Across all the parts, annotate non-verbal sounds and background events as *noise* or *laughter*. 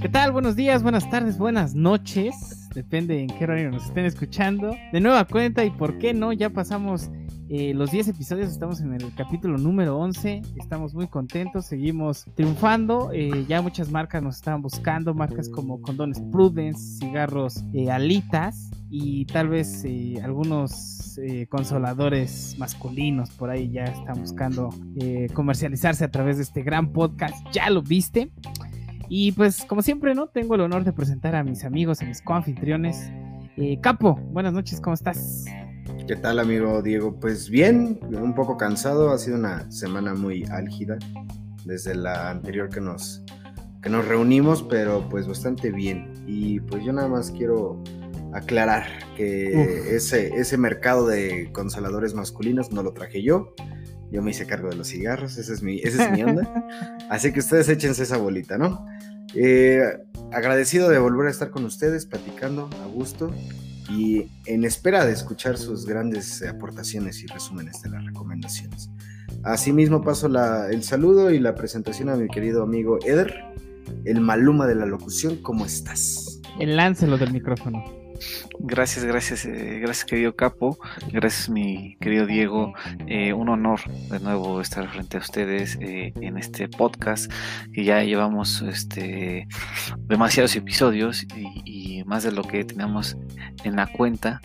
¿Qué tal? Buenos días, buenas tardes, buenas noches. Depende en qué horario nos estén escuchando. De nueva cuenta y por qué no, ya pasamos eh, los 10 episodios, estamos en el capítulo número 11. Estamos muy contentos, seguimos triunfando. Eh, ya muchas marcas nos están buscando, marcas como Condones Prudence, cigarros eh, Alitas y tal vez algunos consoladores masculinos por ahí ya están buscando comercializarse a través de este gran podcast. Ya lo viste. Y pues como siempre, ¿no? Tengo el honor de presentar a mis amigos, a mis coanfitriones. Capo, buenas noches, ¿cómo estás? ¿Qué tal, amigo Diego? Pues bien, un poco cansado, ha sido una semana muy álgida desde la anterior que nos, que nos reunimos, pero pues bastante bien. Y pues yo nada más quiero aclarar que ese, ese mercado de consoladores masculinos no lo traje yo. Yo me hice cargo de los cigarros, esa es mi, esa es mi onda. *laughs* Así que ustedes échense esa bolita, ¿no? Eh, agradecido de volver a estar con ustedes, platicando a gusto y en espera de escuchar sus grandes aportaciones y resúmenes de las recomendaciones. Asimismo paso el saludo y la presentación a mi querido amigo Eder, el maluma de la locución, ¿cómo estás? El láncelo del micrófono. Gracias, gracias, eh, gracias querido Capo, gracias mi querido Diego, eh, un honor de nuevo estar frente a ustedes eh, en este podcast que ya llevamos este demasiados episodios y, más de lo que teníamos en la cuenta.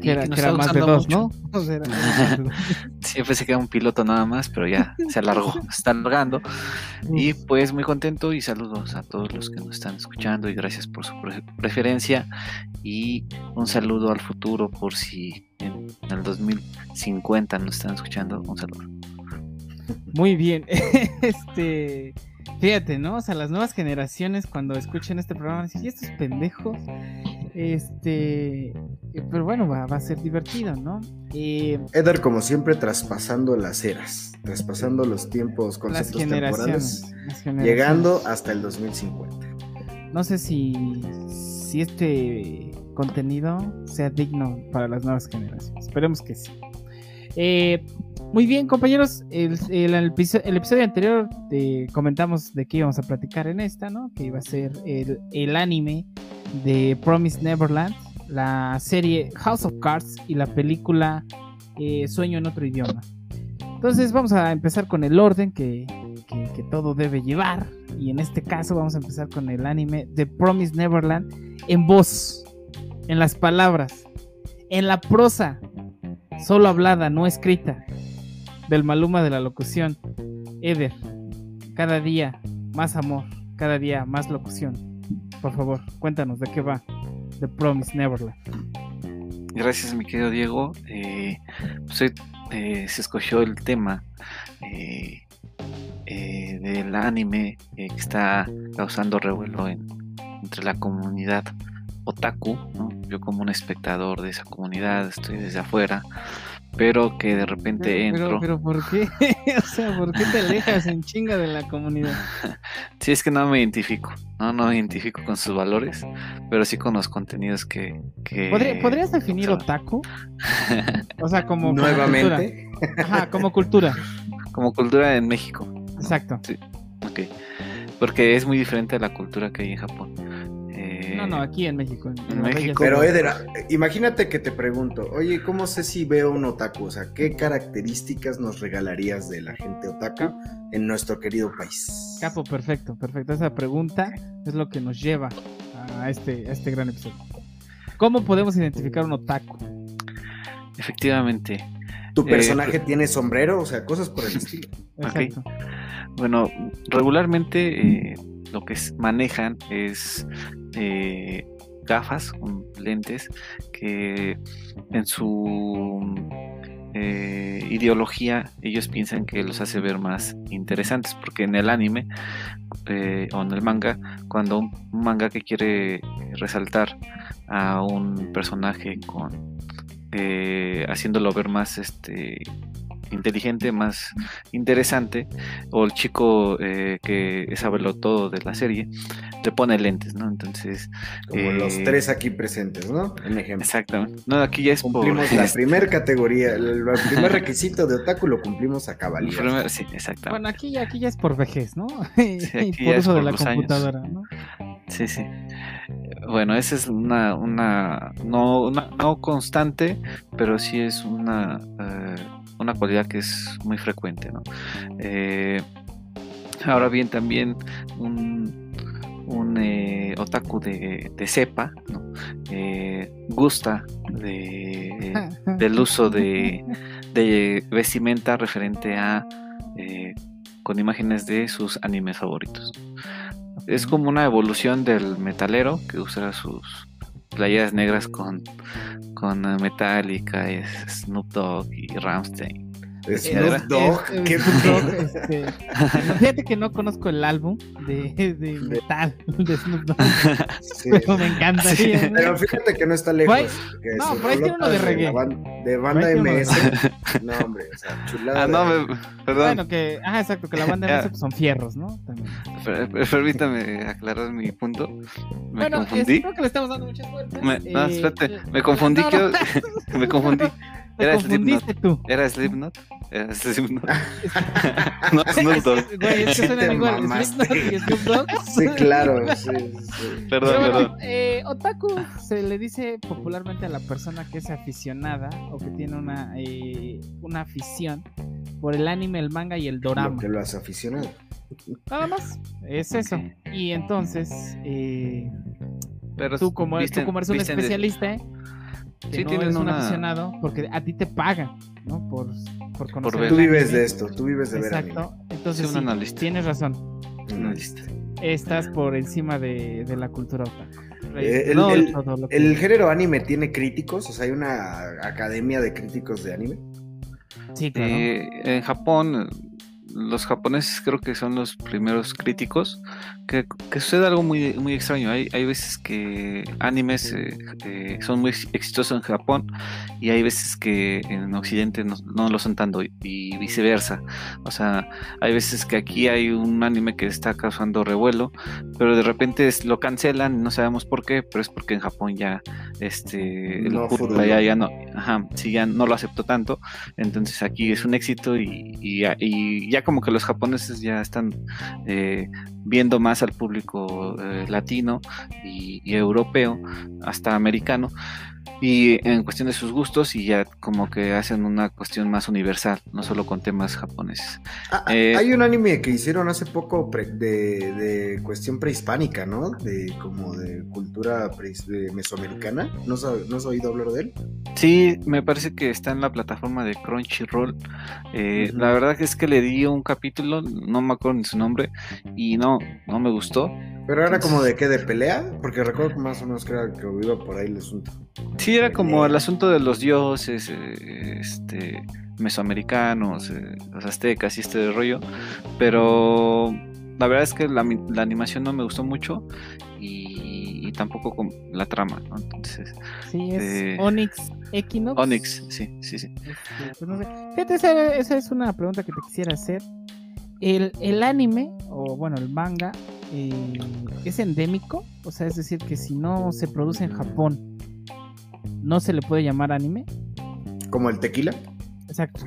Que era, más de dos, ¿no? *laughs* Siempre se queda un piloto nada más, pero ya se alargó, *laughs* se está alargando. Y pues muy contento y saludos a todos los que nos están escuchando y gracias por su preferencia y un saludo al futuro por si en el 2050 nos están escuchando. Un saludo. Muy bien. *laughs* este, fíjate, ¿no? O sea, las nuevas generaciones cuando escuchen este programa dicen, ¿y estos pendejos? Este, pero bueno, va, a ser divertido, ¿no? Eh, Eder, como siempre, traspasando las eras, traspasando los tiempos, conceptos temporales, llegando hasta el 2050. No sé si, si este contenido sea digno para las nuevas generaciones. Esperemos que sí. Eh, muy bien, compañeros. El, episodio, anterior eh, comentamos de qué íbamos a platicar en esta, ¿no? Que iba a ser el, anime de Promise Neverland, la serie House of Cards y la película eh, Sueño en otro idioma. Entonces vamos a empezar con el orden que, todo debe llevar. Y en este caso vamos a empezar con el anime de Promise Neverland en voz en las palabras, en la prosa, solo hablada, no escrita, del Maluma de la locución. Eder, cada día más amor, cada día más locución. Por favor, cuéntanos de qué va The Promise Neverland. Gracias, mi querido Diego. Eh, pues, eh, se escogió el tema eh, del anime que está causando revuelo entre la comunidad otaku, yo como un espectador de esa comunidad, estoy desde afuera, pero que de repente entro. Pero, ¿por qué? *laughs* o sea, ¿por qué te alejas en chinga de la comunidad? *laughs* sí, es que no me identifico, no, no me identifico con sus valores, pero sí con los contenidos que. ¿Podrías definir otaku? *laughs* o sea, como. Nuevamente. cultura. Ajá, como cultura. Como cultura en México. Exacto. Sí, ok. Porque es muy diferente a la cultura que hay en Japón. No, no, aquí en México. En, México. Pero Eder, imagínate que te pregunto, oye, ¿cómo sé si veo un otaku? O sea, ¿qué características nos regalarías de la gente otaku en nuestro querido país? Capo, perfecto, perfecto. Esa pregunta es lo que nos lleva a este, a este gran episodio. ¿Cómo podemos identificar un otaku? Efectivamente. ¿Tu eh, personaje tiene sombrero? O sea, cosas por el *laughs* estilo. Exacto. Bueno, regularmente... Eh, lo que manejan es eh, gafas con lentes que en su eh, ideología ellos piensan que los hace ver más interesantes porque en el anime eh, o en el manga cuando un, manga que quiere resaltar a un personaje con haciéndolo ver más este inteligente, más interesante, o el chico eh, que sabe todo de la serie, le pone lentes, ¿no? Entonces... Como los eh, tres aquí presentes, ¿no? En ejemplo. Exactamente. No, aquí ya es por- Cumplimos la *laughs* primera categoría, el, primer requisito de otaku lo cumplimos a cabalidad. Primero- sí, exactamente. Bueno, aquí, ya- aquí ya es por vejez, ¿no? *laughs* y aquí por ya es uso de por la los años. computadora, ¿no? Sí, sí. Bueno, esa es una, una, no, una, no constante, pero sí es una, eh, una cualidad que es muy frecuente, ¿no? Eh, ahora bien, también un, un eh, otaku de, de cepa, ¿no? Eh, gusta de, *laughs* del uso de, de vestimenta referente a con imágenes de sus animes favoritos. Es como una evolución del metalero que usa sus playeras negras con, con Metallica, Snoop Dogg y Ramstein. Snoop Dogg, Es- es- qué Snoop Dogg, este, Fíjate que no conozco el álbum de, de metal de Snoop Dogg, Sí. pero me encanta. Sí, Pero fíjate que no está lejos. Que no, por ahí tiene uno de reggae. De banda MS. No, hombre, o sea, chulada. Ah, no, de- me- perdón, Bueno, que, ah, exacto, que la banda. MS pues, son fierros, ¿no? También. per- per- permítame aclarar mi punto. Me bueno, es- confundí. creo que le estamos dando muchas vueltas. Me- no, Eh, espérate, me confundí. no, no, *laughs* me confundí. Era confundiste tú. ¿Era Slipknot? Era Slipknot. *laughs* no, Snoop Dogg. *laughs* Güey, es que suenan igual. Slipknot y Snoop Dogg. *laughs* Sí, claro, sí, sí. Perdón, Pero bueno, perdón. eh, otaku se le dice popularmente a la persona que es aficionada o que tiene una, eh, una afición por el anime, el manga y el Lo dorama. que lo has aficionado. Nada más, es eso. Y entonces, eh, Pero tú, como, tú como eres un de- especialista, ¿eh? Que Sí, no eres un aficionado, porque a ti te pagan, ¿no? Por, por conocer Tú vives anime. de esto, tú vives de ver Exacto. anime. Entonces, Sí, analista. tienes razón. Una lista. Estás por encima de, de la cultura otaku. Eh, el- No, el- todo lo que- ¿El género anime tiene críticos? O sea, hay una academia de críticos de anime. Sí, claro. Eh, en Japón, los japoneses creo que son los primeros críticos. Que, que sucede algo muy, muy extraño. Hay, hay veces que animes eh, eh, son muy exitosos en Japón y hay veces que en Occidente no, no lo son tanto y, y viceversa. O sea, hay veces que aquí hay un anime que está causando revuelo, pero de repente es- lo cancelan, no sabemos por qué, pero es porque en Japón ya este el No furuló. ya, ya no, ajá, sí, ya no lo aceptó tanto. Entonces aquí es un éxito y, y ya como que los japoneses ya están eh, viendo más al público eh, latino y, y europeo, hasta americano, y en cuestión de sus gustos y ya como que hacen una cuestión más universal, no solo con temas japoneses. Ah, ah, Eh, hay un anime que hicieron hace poco pre- de, de cuestión prehispánica, ¿no? De como de cultura preis- de mesoamericana. ¿No ¿No has oído hablar de él? Sí, me parece que está en la plataforma de Crunchyroll. Eh. La verdad es que le di un capítulo, no me acuerdo ni su nombre, y no, no me gustó. Pero era como de qué, de pelea, porque recuerdo que más o menos que era que iba por ahí el asunto. Sí, era como el asunto de los dioses, eh, este, mesoamericanos, eh, los aztecas y este rollo, pero la verdad es que la, animación no me gustó mucho y, y tampoco con la trama, ¿no? Entonces, Sí, es eh, Onyx Equinox. Onyx, sí, sí, sí. Este, pues no sé. Fíjate, esa, esa es una pregunta que te quisiera hacer. El, el anime, o bueno, el manga, eh, ¿es endémico? O sea, es decir, que si no se produce en Japón, ¿no se le puede llamar anime? Como el tequila. Exacto.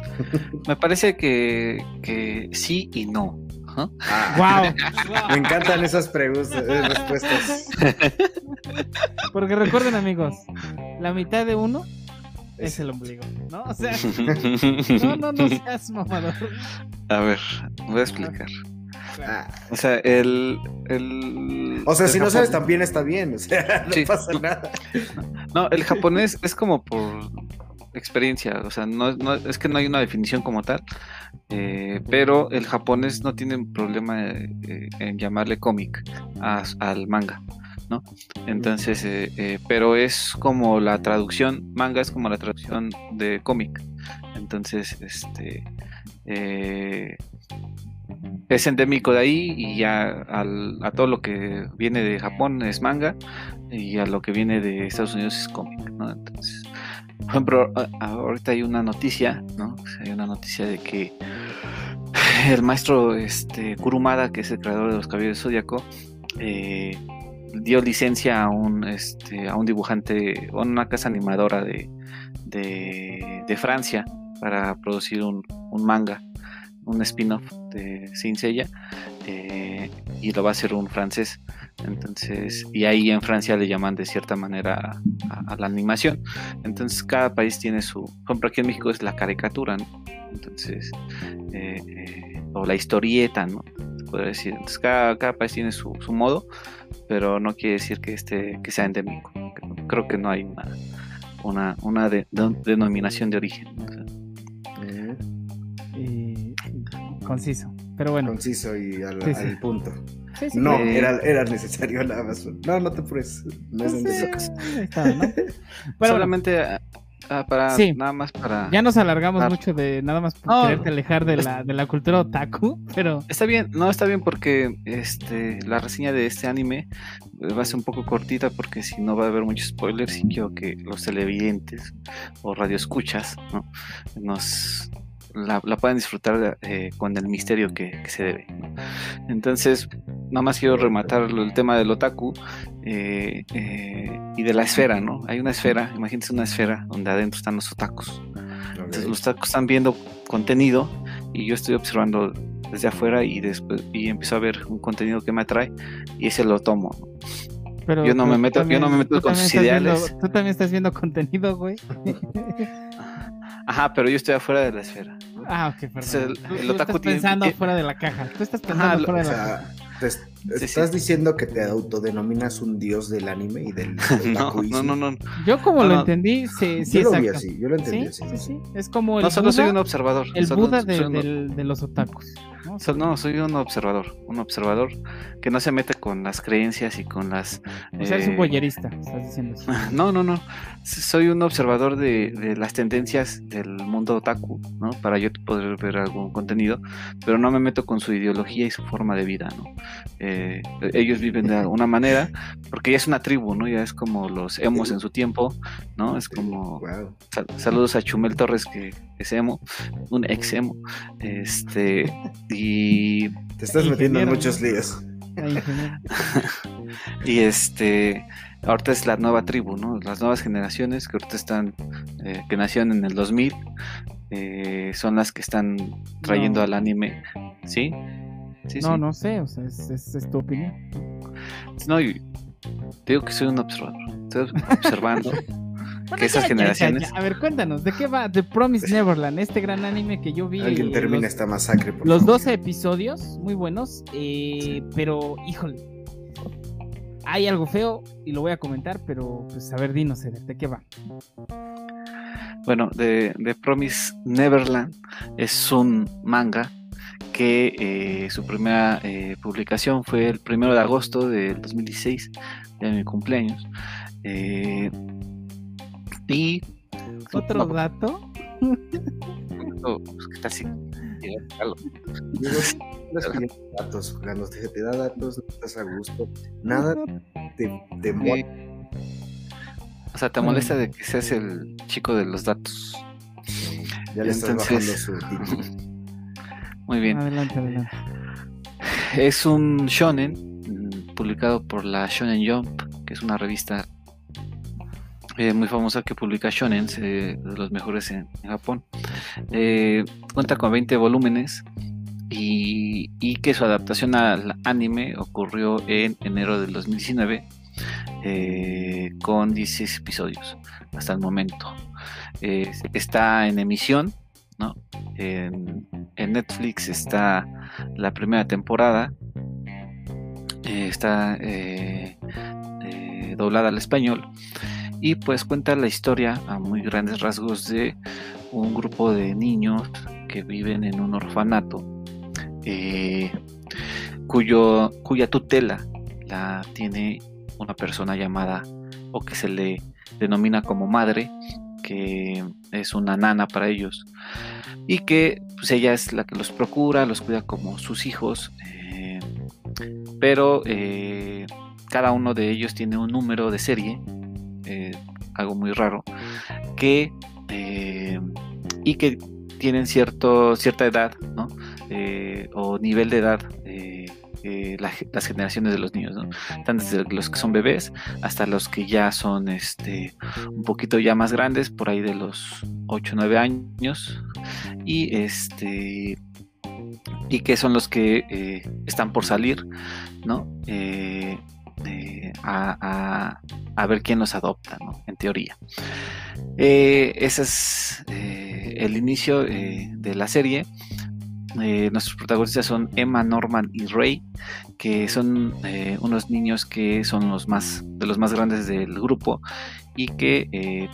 *laughs* Me parece que, que sí y no. Ajá. Ah, ¡Wow! *laughs* Me encantan esas preguntas, eh, respuestas. *laughs* Porque recuerden, amigos, la mitad de uno es el ombligo, ¿no? O sea, no, no, no seas mamador. A ver, voy a explicar. Ah, O sea, el. el O sea, el si no sabes también está bien, o sea, *laughs* no Sí. pasa nada. No, el japonés es como por experiencia, o sea, no, no- es que no hay una definición como tal, eh, pero el japonés no tiene un problema eh, en llamarle cómic al manga, ¿no? Entonces, eh, eh, pero es como la traducción, manga es como la traducción de cómic, entonces, este, eh, es endémico de ahí y ya a todo lo que viene de Japón es manga y a lo que viene de Estados Unidos es cómic, ¿no? Entonces, por ejemplo, ahorita hay una noticia, ¿no? Hay una noticia de que el maestro este, Kurumada, que es el creador de los Caballeros Zodíaco, eh, dio licencia a un, este, a un dibujante, a una casa animadora de, de, Francia para producir un, manga, un spin-off de Saint Seiya, eh, y lo va a hacer un francés. Entonces, y ahí en Francia le llaman de cierta manera a, la animación. Entonces, cada país tiene su. Por ejemplo, aquí en México es la caricatura, Entonces, eh, o la historieta, ¿no? podría decir. Entonces, cada, país tiene su, modo, pero no quiere decir que, este, que sea endémico. Creo que no hay una, una, denominación de origen. Eh, conciso, pero bueno. Conciso y al, punto. no, era, era, necesario *laughs* nada más. No, no te apures. No es pues *laughs* Solamente Ah, para nada más para. Ya nos alargamos mucho de nada más por quererte alejar de la, de la cultura otaku, pero. Está bien, no está bien porque este la reseña de este anime eh, va a ser un poco cortita porque si no va a haber muchos spoilers y quiero que los televidentes o radioescuchas ¿no? nos la, la puedan disfrutar eh, con el misterio que, se debe. Entonces, nada más quiero rematar el tema del otaku eh, eh, y de la esfera, ¿no? Hay una esfera, imagínense una esfera donde adentro están los otakus. Entonces, los otakus están viendo contenido y yo estoy observando desde afuera y después y empiezo a ver un contenido que me atrae y ese lo tomo. Pero, yo no me meto, yo no me meto con sus ideales. tú también estás viendo contenido, güey. *laughs* Ajá, pero yo estoy afuera de la esfera. Ah, ok, perdón. el, otaku estás pensando afuera de la caja. Tú estás pensando afuera de la caja. estás diciendo que te autodenominas un dios del anime y del *laughs* no, no, no, no, Yo como lo entendí, sí, sí, yo lo vi así, yo lo entendí así. Sí, sí, es como el No, solo soy un observador. El Buda de, de los otakus. ¿No? soy un observador, un observador que no se mete con las creencias y con las... O sea, eres un boyerista, eh, estás diciendo *laughs* No, no, no. Soy un observador de, las tendencias del mundo otaku, ¿no? Para yo poder ver algún contenido, pero no me meto con su ideología y su forma de vida, ¿no? Eh, ellos viven de alguna manera, porque ya es una tribu, ¿no? Ya es como los emos en su tiempo, ¿no? Es como... saludos a Chumel Torres, que es emo, un ex emo. Este... Y. Te estás metiendo en muchos líos. *laughs* y este. Ahorita es la nueva tribu, ¿no? Las nuevas generaciones que ahorita están. Eh, que nacieron en el 2000. Eh, son las que están trayendo al anime. ¿Sí? sí no, no sé, o sea, es, es, tu opinión. No, digo que soy un observador. Estoy observando. *laughs* que esas generaciones. A ver, cuéntanos, ¿de qué va The Promise Neverland? Este gran anime que yo vi. Alguien termina esta masacre. Por los 12 episodios, muy buenos, eh, pero híjole, hay algo feo y lo voy a comentar, pero pues a ver, dinos, ¿de qué va? Bueno, The, Promise Neverland es un manga que eh, su primera eh, publicación fue el primero de agosto del 2016, de mi cumpleaños. Eh, y. ¿Otro dato? pues, así. *laughs* *laughs* datos, cuando te, te da datos, no estás a gusto. Nada te, te O sea, te molesta de que seas el chico de los datos. Ya le estás bajando su *laughs* título. Muy bien. Adelante, adelante. Es un shonen mm, publicado por la Shonen Jump, que es una revista eh, muy famosa que publica Shonen, de los mejores en, Japón. Eh, cuenta con 20 volúmenes y, que su adaptación al anime ocurrió en enero del 2019 eh, con 16 episodios hasta el momento. está en emisión, ¿no? En, en, Netflix está la primera temporada. está doblada al español y pues cuenta la historia a muy grandes rasgos de un grupo de niños que viven en un orfanato eh, cuyo, cuya tutela la tiene una persona llamada o que se le denomina como madre que es una nana para ellos y que pues ella es la que los procura, los cuida como sus hijos eh, pero eh, cada uno de ellos tiene un número de serie algo muy raro, que eh, y que tienen cierto, cierta edad, ¿no? Eh, o nivel de edad las generaciones de los niños, ¿no? Están desde los que son bebés hasta los que ya son este, un poquito ya más grandes, por ahí de los 8 o 9 años. Y este y que son los que eh, están por salir, ¿no? Eh, a, ver quién los adopta, ¿no? En teoría. Eh, ese es el inicio de la serie. nuestros protagonistas son Emma, Norman y Ray, que son unos niños que son los más de los más grandes del grupo y que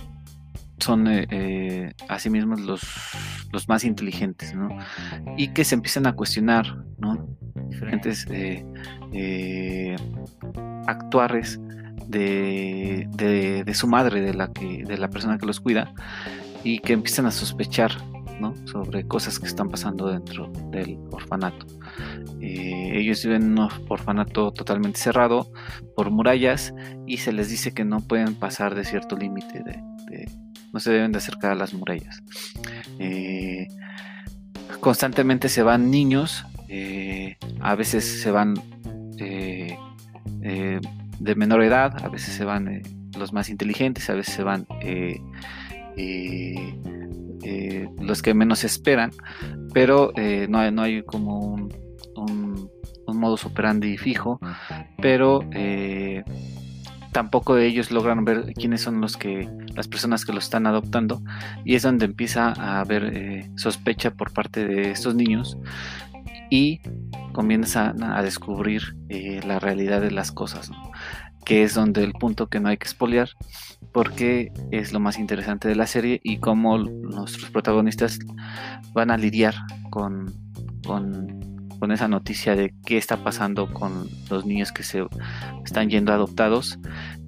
son eh, eh, asimismo los, los, más inteligentes, ¿no? Y que se empiezan a cuestionar, ¿no? Diferentes eh, actuares de, de, su madre, de la, que, de la persona que los cuida, y que empiezan a sospechar, ¿no? Sobre cosas que están pasando dentro del orfanato. ellos viven en un orfanato totalmente cerrado por murallas y se les dice que no pueden pasar de cierto límite de no se deben de acercar a las murallas. Eh, constantemente se van niños, eh, a veces se van eh, de menor edad, a veces se van los más inteligentes, a veces se van los que menos esperan, pero no hay, no, hay, como un, un, un modus operandi fijo, pero tampoco ellos logran ver quiénes son los que las personas que lo están adoptando y es donde empieza a haber eh, sospecha por parte de estos niños y comienza a, descubrir eh, la realidad de las cosas que es donde el punto que no hay que espolear porque es lo más interesante de la serie y cómo nuestros protagonistas van a lidiar con, con con esa noticia de qué está pasando con los niños que se están yendo adoptados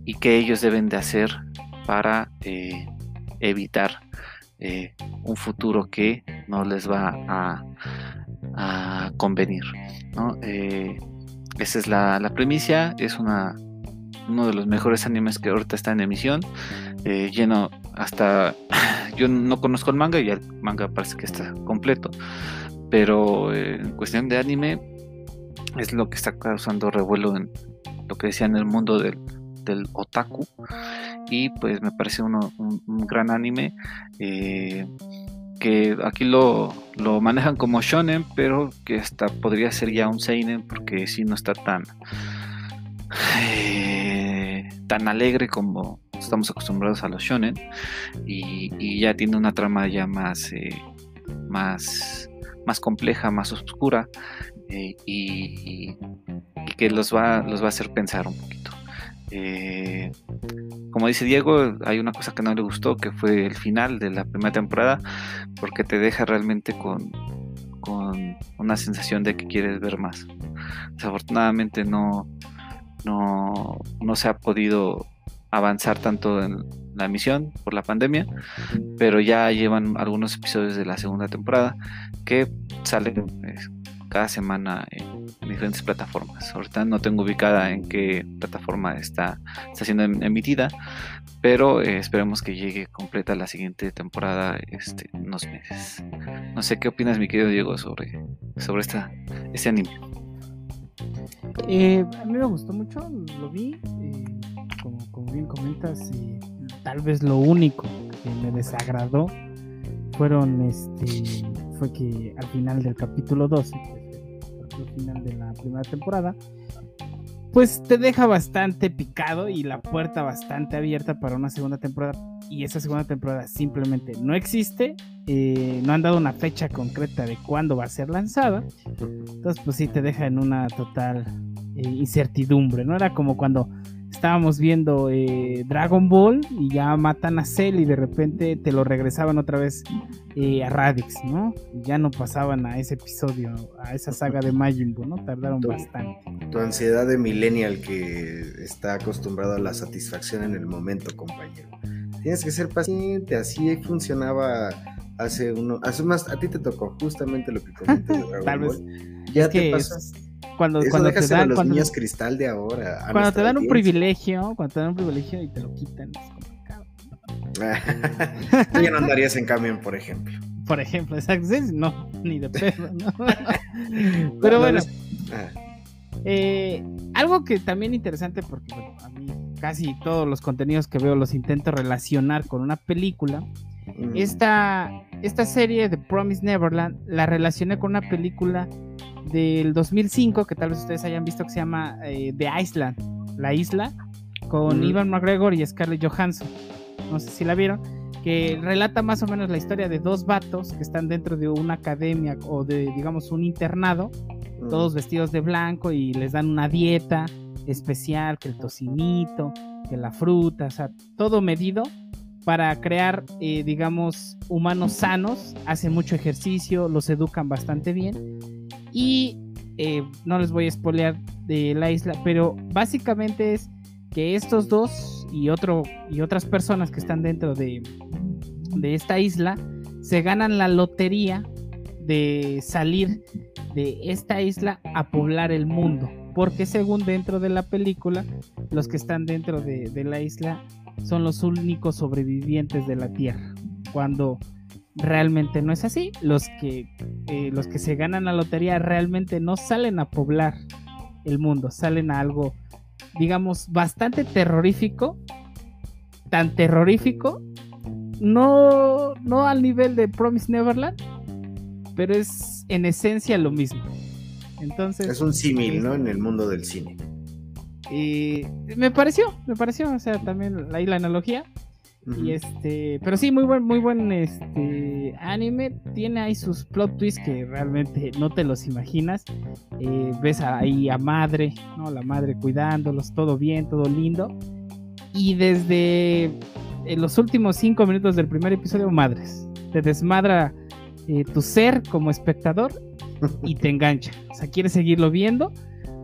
y qué ellos deben de hacer para eh, evitar eh, un futuro que no les va a, convenir. Eh, esa es la, premisa, es una, uno de los mejores animes que ahorita está en emisión, lleno hasta... *laughs* Yo no conozco el manga y el manga parece que está completo, pero en cuestión de anime es lo que está causando revuelo en lo que decía en el mundo del, otaku y pues me parece un, gran anime eh, que aquí lo, manejan como shonen pero que hasta podría ser ya un seinen porque si no está tan eh, tan alegre como estamos acostumbrados a los shonen y, ya tiene una trama ya más más más compleja, más oscura eh, y, que los va, los va a hacer pensar un poquito. Eh, como dice Diego, hay una cosa que no le gustó, que fue el final de la primera temporada, porque te deja realmente con, una sensación de que quieres ver más. Desafortunadamente no, no, no se ha podido avanzar tanto en la emisión por la pandemia, pero ya llevan algunos episodios de la segunda temporada que salen pues, cada semana en diferentes plataformas. Ahorita no tengo ubicada en qué plataforma está, está siendo em, emitida, pero eh, esperemos que llegue completa la siguiente temporada este, unos meses. No sé qué opinas, mi querido Diego, sobre, sobre esta, este anime. Eh, a mí me gustó mucho, lo vi. Eh, como, bien comentas, tal vez lo único que me desagradó fueron este fue que al final del capítulo 12, pues, al final de la primera temporada, pues te deja bastante picado y la puerta bastante abierta para una segunda temporada. Y esa segunda temporada simplemente no existe. Eh, no han dado una fecha concreta de cuándo va a ser lanzada. Entonces, pues sí te deja en una total eh, incertidumbre. No era como cuando estábamos viendo eh, Dragon Ball y ya matan a Cell y de repente te lo regresaban otra vez eh, a Radix, ¿no? ya no pasaban a ese episodio, a esa saga de Majin Buu, ¿no? Tardaron bastante. Tu ansiedad de millennial que está acostumbrado a la satisfacción en el momento, compañero. Tienes que ser paciente, así funcionaba hace uno, hace más, a ti te tocó justamente lo que comentas de *laughs* Dragon Tal Ball. Vez, ya te pasas cuando, Eso cuando te dan los niños cristal de ahora. Cuando te dan un privilegio, cuando te dan un privilegio y te lo quitan, es complicado. *laughs* Tú ya no andarías en camión, por ejemplo. Por ejemplo, exacto. No, ni de *laughs* pedo, ¿no? *laughs* Pero bueno. Ah, Eh, algo que también interesante, porque bueno, a mí casi todos los contenidos que veo los intento relacionar con una película. mm, Esta, esta serie de Promise Neverland la relacioné con una película del 2005 que tal vez ustedes hayan visto que se llama eh, The Island, La Isla, con Ujú. Ivan McGregor y Scarlett Johansson. No sé si la vieron. Que relata más o menos la historia de dos vatos que están dentro de una academia o de, digamos, un internado mm, todos vestidos de blanco y les dan una dieta especial, que el tocinito, que la fruta, o sea, todo medido para crear, eh, digamos, humanos sanos, hacen mucho ejercicio, los educan bastante bien y eh, no les voy a spoilear de la isla, pero básicamente es que estos dos y, otro, y otras personas que están dentro de, de esta isla se ganan la lotería de salir de esta isla a poblar el mundo. Porque según dentro de la película, los que están dentro de, de la isla son los únicos sobrevivientes de la Tierra. Cuando realmente no es así. Los que, eh, los que se ganan la lotería realmente no salen a poblar el mundo, salen a algo, digamos, bastante terrorífico. Tan terrorífico. No, no al nivel de Promise Neverland, pero es en esencia lo mismo. Entonces, Es un símil, ¿no? En el mundo del cine. y me pareció, me pareció, o sea, también ahí la analogía. Y este, pero sí, muy buen, muy buen este anime. Tiene ahí sus plot twists que realmente no te los imaginas. Eh, ves ahí a madre, ¿no? La madre cuidándolos, todo bien, todo lindo. Y desde los últimos cinco minutos del primer episodio, madres. Te desmadra eh, tu ser como espectador y te *laughs* engancha. O sea, quieres seguirlo viendo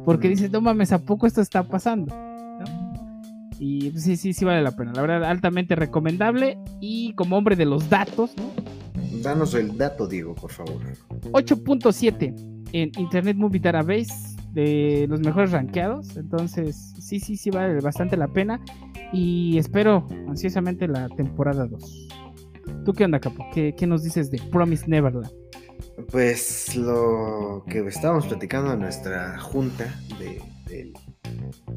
porque dices, no mames, ¿a poco esto está pasando? Y pues, sí, sí, sí vale la pena. La verdad, altamente recomendable. Y como hombre de los datos, ¿no? Danos el dato, Diego, por favor. 8.7 en Internet Movie Database de los mejores rankeados. Entonces, sí, sí, sí vale bastante la pena. Y espero ansiosamente la temporada 2. ¿Tú qué onda, Capo? ¿Qué, qué nos dices de Promise Neverland? Pues lo que estábamos platicando en nuestra junta de- del,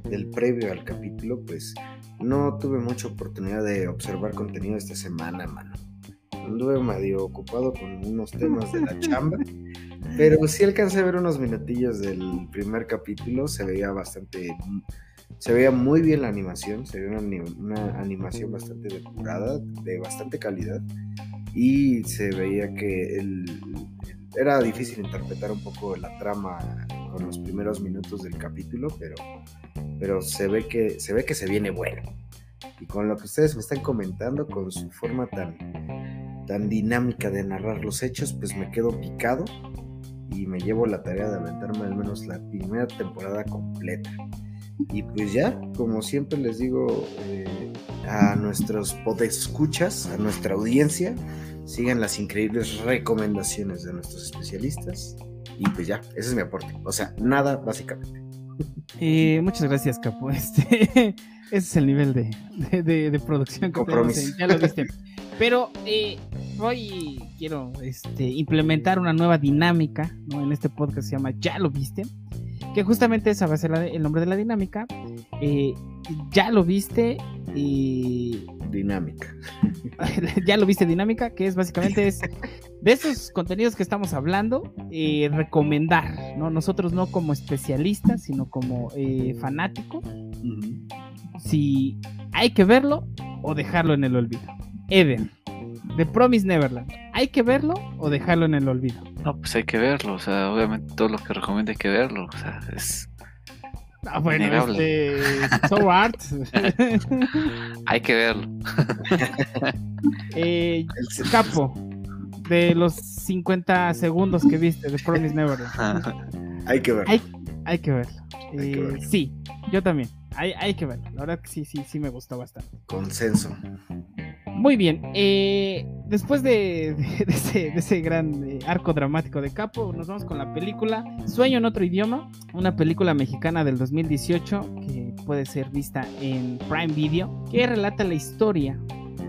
del previo al capítulo, pues no tuve mucha oportunidad de observar contenido esta semana, mano. Anduve medio ocupado con unos temas de la *laughs* chamba, pero sí alcancé a ver unos minutillos del primer capítulo, se veía bastante, se veía muy bien la animación, se veía una, una animación bastante depurada, de bastante calidad, y se veía que el, era difícil interpretar un poco la trama con los primeros minutos del capítulo, pero, pero se ve que se ve que se viene bueno. Y con lo que ustedes me están comentando, con su forma tan, tan dinámica de narrar los hechos, pues me quedo picado y me llevo la tarea de aventarme al menos la primera temporada completa. Y pues ya, como siempre les digo eh, a nuestros podescuchas, a nuestra audiencia, sigan las increíbles recomendaciones de nuestros especialistas. Y pues ya, ese es mi aporte. O sea, nada básicamente. Eh, muchas gracias, Capo. *laughs* Este, ese es el nivel de, de, de- de producción que tenemos Compromiso. ya lo viste. Pero eh, hoy quiero este, implementar una nueva dinámica ¿no? en este podcast que se llama Ya lo viste. Que justamente esa va a ser la- el nombre de la dinámica. Eh, ya lo viste y Dinámica. *laughs* ya lo viste dinámica, que es básicamente es de esos contenidos que estamos hablando, eh, recomendar, ¿no? Nosotros no como especialistas, sino como eh, fanáticos, si hay que verlo o dejarlo en el olvido. Eden, The Promise Neverland, ¿hay que verlo o dejarlo en el olvido? No, pues hay que verlo, o sea, obviamente todo lo que recomienda hay que verlo, o sea, es, Ah, bueno, Innegable. este, So Art. *laughs* hay que verlo. Eh, *laughs* El- Capo, de los 50 segundos que viste de Promise Neverland. *laughs* Hay que ver. Hay, hay que verlo. Hay que Eh, verlo. Sí, yo también. Hay, hay que verlo. La verdad que sí, sí, sí me gustó bastante. Consenso. Muy bien. eh, después de, *laughs* de- ese, gran eh, arco dramático de Capo, nos vamos con la película Sueño en otro idioma, una película mexicana del 2018 que puede ser vista en Prime Video, que relata la historia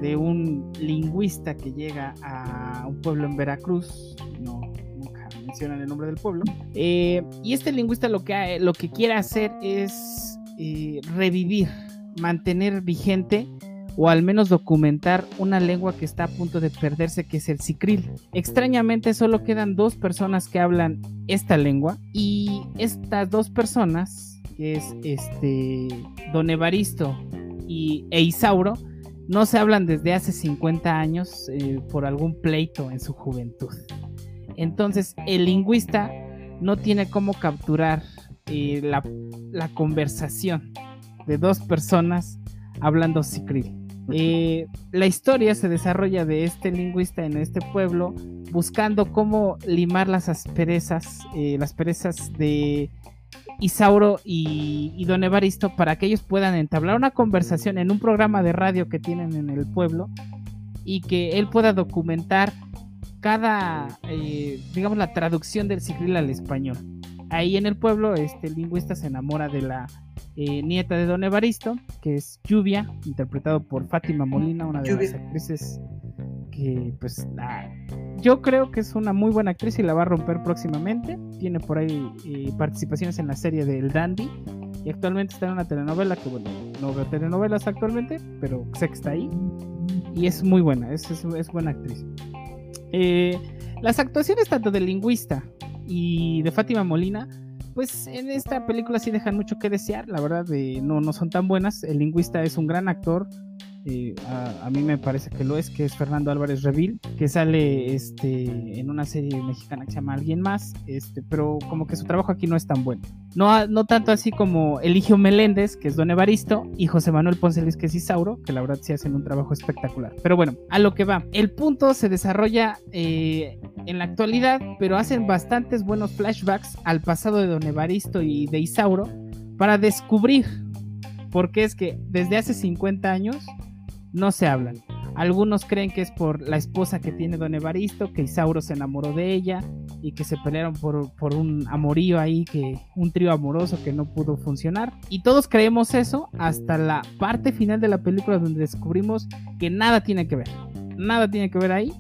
de un lingüista que llega a un pueblo en Veracruz, no, nunca mencionan el nombre del pueblo, eh, y este lingüista lo que, lo que quiere hacer es revivir, mantener vigente o al menos documentar una lengua que está a punto de perderse, que es el sicril. Extrañamente solo quedan dos personas que hablan esta lengua y estas dos personas, que es este Don Evaristo y e Isauro, no se hablan desde hace 50 años eh, por algún pleito en su juventud. Entonces el lingüista no tiene cómo capturar eh, la, la conversación de dos personas hablando sicril. Eh, la historia se desarrolla de este lingüista en este pueblo buscando cómo limar las asperezas, eh, las perezas de Isauro y, Don Evaristo para que ellos puedan entablar una conversación en un programa de radio que tienen en el pueblo y que él pueda documentar cada, eh, digamos, la traducción del sicril al español. Ahí en el pueblo, este lingüista se enamora de la eh, nieta de Don Evaristo, que es Lluvia, interpretado por Fátima Molina, una de las actrices que pues yo creo que es una muy buena actriz y la va a romper próximamente. Tiene por ahí eh, participaciones en la serie de El Dandy y actualmente está en una telenovela que bueno, no veo telenovelas actualmente, pero sé que está ahí y es muy buena, es, es, buena actriz. Eh, las actuaciones tanto del lingüista y de Fátima Molina pues en esta película sí dejan mucho que desear, la verdad, no, no son tan buenas. El lingüista es un gran actor, eh, a, mí me parece que lo es, que es Fernando Álvarez Revil, que sale este, en una serie mexicana que se llama Alguien Más, este, pero como que su trabajo aquí no es tan bueno. No, no tanto así como Eligio Meléndez, que es Don Evaristo, y José Manuel Ponce Luis, que es Isauro, que la verdad sí hacen un trabajo espectacular. Pero bueno, a lo que va. El punto se desarrolla eh, en la actualidad, pero hacen bastantes buenos flashbacks al pasado de Don Evaristo y de Isauro para descubrir por qué es que desde hace 50 años no se hablan. Algunos creen que es por la esposa que tiene Don Evaristo, que Isauro se enamoró de ella y que se pelearon por, por, un amorío ahí, que un trío amoroso que no pudo funcionar. Y todos creemos eso hasta la parte final de la película donde descubrimos que nada tiene que ver. Nada tiene que ver ahí.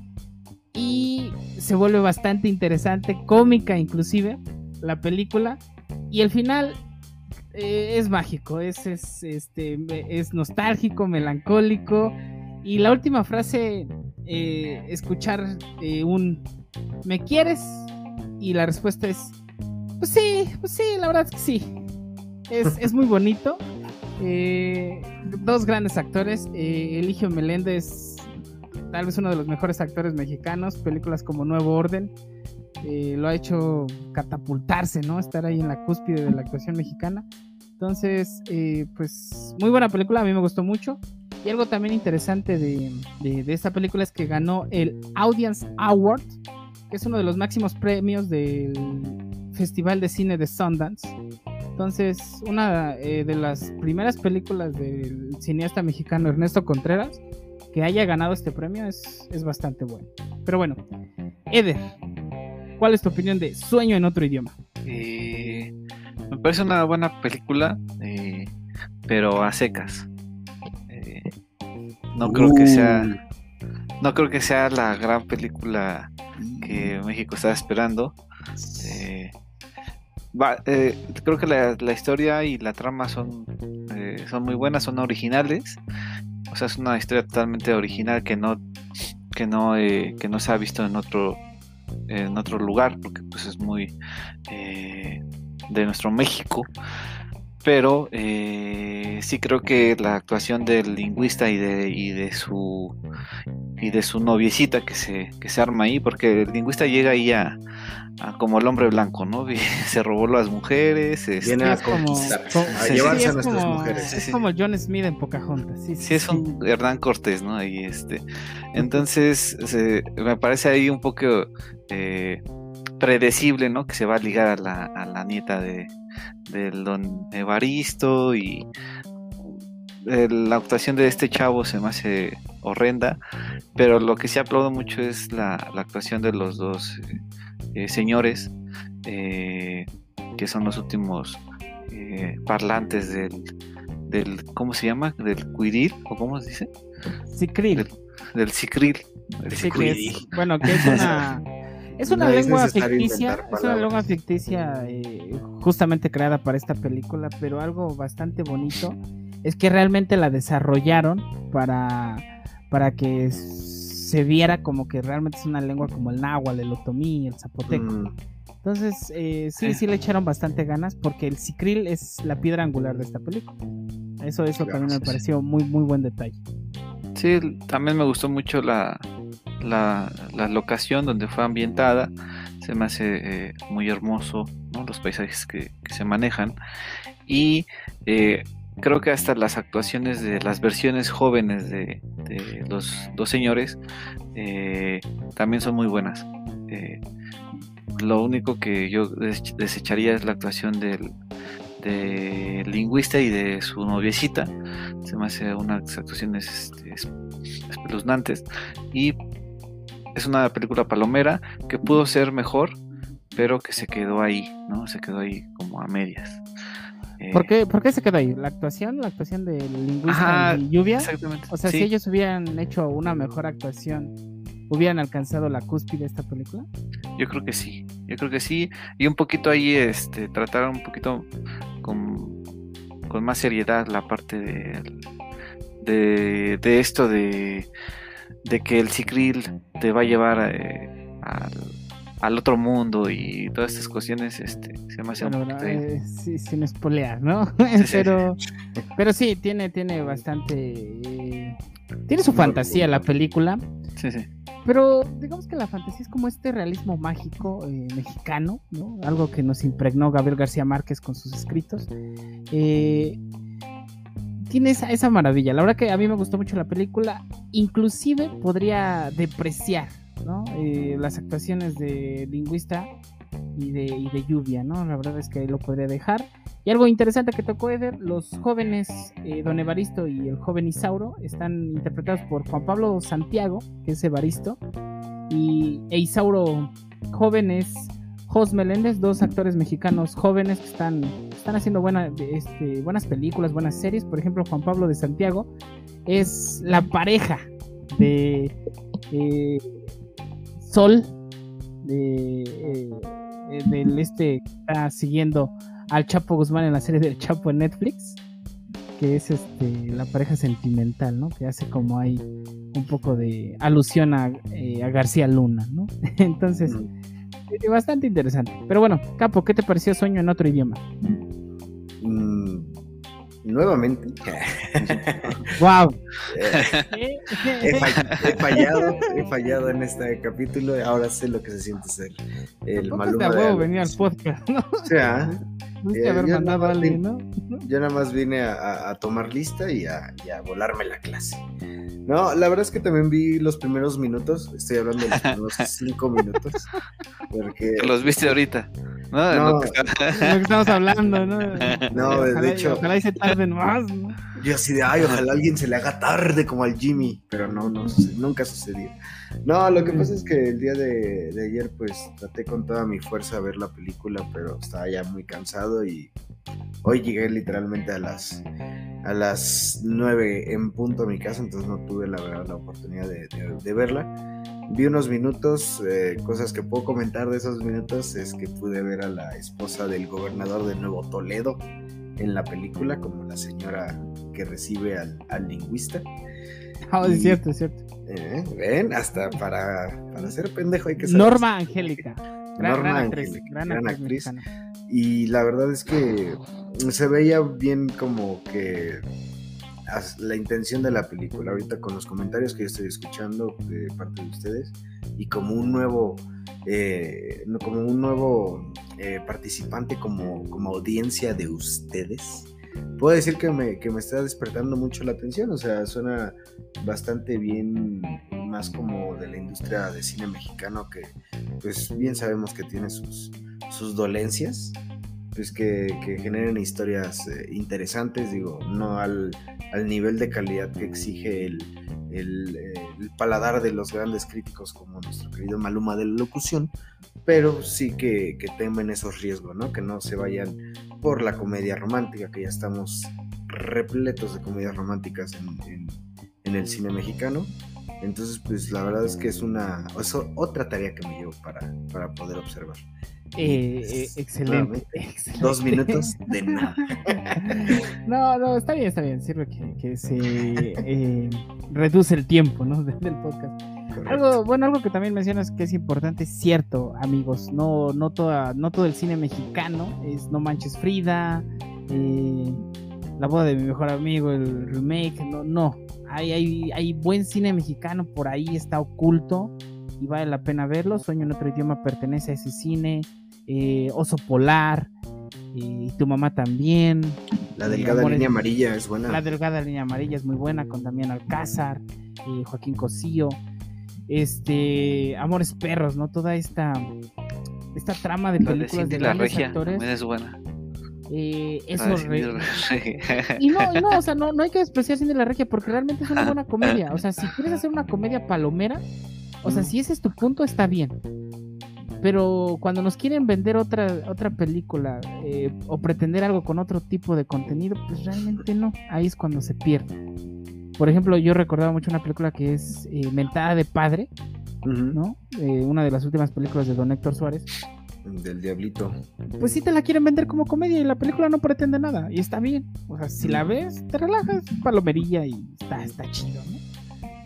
Y se vuelve bastante interesante, cómica inclusive, la película. Y el final eh, es mágico, es, es, este, es nostálgico, melancólico. Y la última frase, eh, escuchar eh, un ¿me quieres? Y la respuesta es, pues sí, pues sí, la verdad es que sí. Es, muy bonito. dos grandes actores. Eligio Meléndez, tal vez uno de los mejores actores mexicanos. Películas como Nuevo Orden. lo ha hecho catapultarse, ¿no? Estar ahí en la cúspide de la actuación mexicana. Entonces, eh, pues muy buena película, a mí me gustó mucho. Y algo también interesante de, esta película es que ganó el Audience Award, que es uno de los máximos premios del Festival de Cine de Sundance. Entonces, una eh, de las primeras películas del cineasta mexicano Ernesto Contreras que haya ganado este premio es, es bastante bueno. Pero bueno, Eder, ¿cuál es tu opinión de Sueño en otro idioma? Eh, me parece una buena película, eh, pero a secas. Eh, no creo que sea. Uh. No creo que sea la gran película que México está esperando. Eh, creo que la, historia y la trama son, son muy buenas, son originales. O sea, es una historia totalmente original que no, que no, que no se ha visto en otro, en otro lugar, porque pues es muy de nuestro México. Pero eh, sí creo que la actuación del lingüista y de, y de su y de su noviecita que se, que se arma ahí, porque el lingüista llega ahí a, como el hombre blanco, ¿no? *laughs* se robó las mujeres. Viene a, como, llevarse a nuestras mujeres. Es como John Smith en Pocahontas. Sí, sí, es un Hernán Cortés, ¿no? Ahí este. Entonces, me parece ahí un poco eh, predecible, ¿no? Que se va a ligar a la, a la nieta de, del don Evaristo y eh, la actuación de este chavo se me hace horrenda, pero lo que sí aplaudo mucho es la, actuación de los dos eh, eh, señores, que son los últimos parlantes del, del ¿cómo se llama? del cuiril o cómo se dice? Cicril. Del, del cicril. El Sí, que cicril. es- bueno, que es una *laughs* es una No lengua ficticia, es una lengua ficticia eh, justamente creada para esta película, pero algo bastante bonito es que realmente la desarrollaron para para que se viera como que realmente es una lengua como el náhuatl, el otomí, el zapoteco. Mm, Entonces, eh, sí, Sí. le echaron bastante ganas porque el cicril es la piedra angular de esta película. Eso, eso Claro, también me sí. pareció muy, muy buen detalle. Sí, también me gustó mucho la, la, la locación donde fue ambientada. Se me hace eh, muy hermoso los paisajes que, se manejan. Y eh, creo que hasta las actuaciones de las versiones jóvenes de, de los dos señores eh, también son muy buenas. Lo único que yo des- desecharía es la actuación del, del lingüista y de su noviecita. Se me hace unas actuaciones este, es- espeluznantes. Es una película palomera que pudo ser mejor, pero que se quedó ahí, ¿no? Se quedó ahí como a medias. Eh, ¿Por qué, por qué se quedó ahí? ¿La actuación? ¿La actuación del lingüista Ajá, y lluvia? Exactamente. O sea, sí. si ellos hubieran hecho una mejor actuación, ¿hubieran alcanzado la cúspide de esta película? Yo creo que sí, yo creo que sí. Y un poquito ahí, este, trataron un poquito con, con más seriedad la parte de, de, de esto de, de que el Cicril te va a llevar eh, al, al otro mundo y todas estas cuestiones, este, se me hace un poquito eh, sí, sin spoilear, ¿no? *laughs* sí. pero, pero sí, tiene, tiene bastante... eh, tiene su fantasía la película, Sí, sí. pero digamos que la fantasía es como este realismo mágico eh, mexicano, ¿no? Algo que nos impregnó Gabriel García Márquez con sus escritos. Eh, tiene esa, esa maravilla. La verdad que a mí me gustó mucho la película. Inclusive podría depreciar ¿no? Eh, las actuaciones de lingüista y de, y de lluvia, ¿no? La verdad es que ahí lo podría dejar. Y algo interesante que tocó Eder, los jóvenes eh, Don Evaristo y el joven Isauro están interpretados por Juan Pablo Santiago, que es Evaristo, y e Isauro joven es Jos Meléndez, dos actores mexicanos jóvenes que están, están haciendo este, buenas películas, buenas series. Por ejemplo, Juan Pablo de Santiago es la pareja de eh, Sol, de, eh, eh, del este que está siguiendo al Chapo Guzmán en la serie del Chapo en Netflix, que es este la pareja sentimental, ¿no? Que hace como hay un poco de alusión a, García Luna, ¿no? *laughs* Entonces, bastante interesante. Pero bueno, Capo, ¿qué te pareció Sueño en otro idioma? Mm, nuevamente. *laughs* ¡Wow! Eh, he, fall- he fallado, he fallado en este capítulo. Ahora sé lo que se siente ser el Maluma de huevo Alex. venir al podcast, ¿no? O sea, que Eh, haber yo mandado nada a más alguien, vi- ¿no? yo nada más vine a, a- a tomar lista y a, y a volarme la clase. No, la verdad es que también vi los primeros minutos. Estoy hablando de los *laughs* primeros cinco minutos. Porque los viste ahorita, ¿no? No. lo que está- De lo que estamos hablando, ¿no? *laughs* No, de hecho- Ojalá y se tarden más, ¿no? yo así de, ay, ojalá alguien se le haga tarde como al Jimmy. Pero no, no, nunca sucedió. No, lo que pasa es que el día de, de ayer pues traté con toda mi fuerza a ver la película, pero estaba ya muy cansado y hoy llegué literalmente a las a las 9 en punto a mi casa, entonces no tuve la verdad la oportunidad de, de- de verla. Vi unos minutos, eh, cosas que puedo comentar de esos minutos es que pude ver a la esposa del gobernador de Nuevo Toledo en la película, como la señora que recibe al, al lingüista. Ah, es cierto, es cierto. Eh, ¿Ven? Hasta para, para ser pendejo hay que saber. Norma Angélica. Gran, Norma gran actriz, gran, gran actriz. Y la verdad es que se veía bien como que la intención de la película. Ahorita con los comentarios que yo estoy escuchando de parte de ustedes y como un nuevo, eh, como un nuevo eh, participante, como, como audiencia de ustedes. Puedo decir que me, que me está despertando mucho la atención, o sea, suena bastante bien, más como de la industria de cine mexicano que pues bien sabemos que tiene sus, sus dolencias, pues que, generen historias eh, interesantes, digo, no al, al nivel de calidad que exige el, el, eh, el paladar de los grandes críticos como nuestro querido Maluma de la locución, pero sí que, que temen esos riesgos, ¿no? Que no se vayan por la comedia romántica, que ya estamos repletos de comedias románticas en, en- en el cine mexicano. Entonces, pues la verdad es que es una es otra tarea que me llevo para, para poder observar. Eh, Pues, eh, excelente. Dos minutos de *laughs* nada. No, no, está bien, está bien. Sirve que, que se eh, reduce el tiempo, ¿no? de- *laughs* del podcast. Correcto. Algo, bueno, algo que también mencionas que es importante, es cierto, amigos. No, no toda, no todo el cine mexicano es No Manches Frida, eh, La boda de mi mejor amigo, el remake, no, no. Hay, hay, hay buen cine mexicano por ahí, está oculto y vale la pena verlo. Sueño en otro idioma pertenece a ese cine. eh, Oso Polar, eh, y tu mamá también. La delgada Amores- línea amarilla es buena. La delgada línea amarilla es muy buena, con Damián Alcázar, eh, Joaquín Cosío, este, Amores Perros, ¿no? Toda esta, esta trama de La de películas de la Regia actores. es buena. eh, eso y no, y no, *laughs* o sea, no, no hay que despreciar Cindy la Regia porque realmente es una buena comedia. O sea, si quieres hacer una comedia palomera, o sea, si ese es tu punto, está bien. Pero cuando nos quieren vender otra, otra película eh, o pretender algo con otro tipo de contenido, pues realmente no. Ahí es cuando se pierde. Por ejemplo, yo recordaba mucho una película que es eh, Mentada de Padre. ¿no? Eh, una de las últimas películas de Don Héctor Suárez. Del diablito. Pues sí te la quieren vender como comedia y la película no pretende nada. Y está bien. O sea, si la ves, te relajas, palomerilla y está, está chido, ¿no?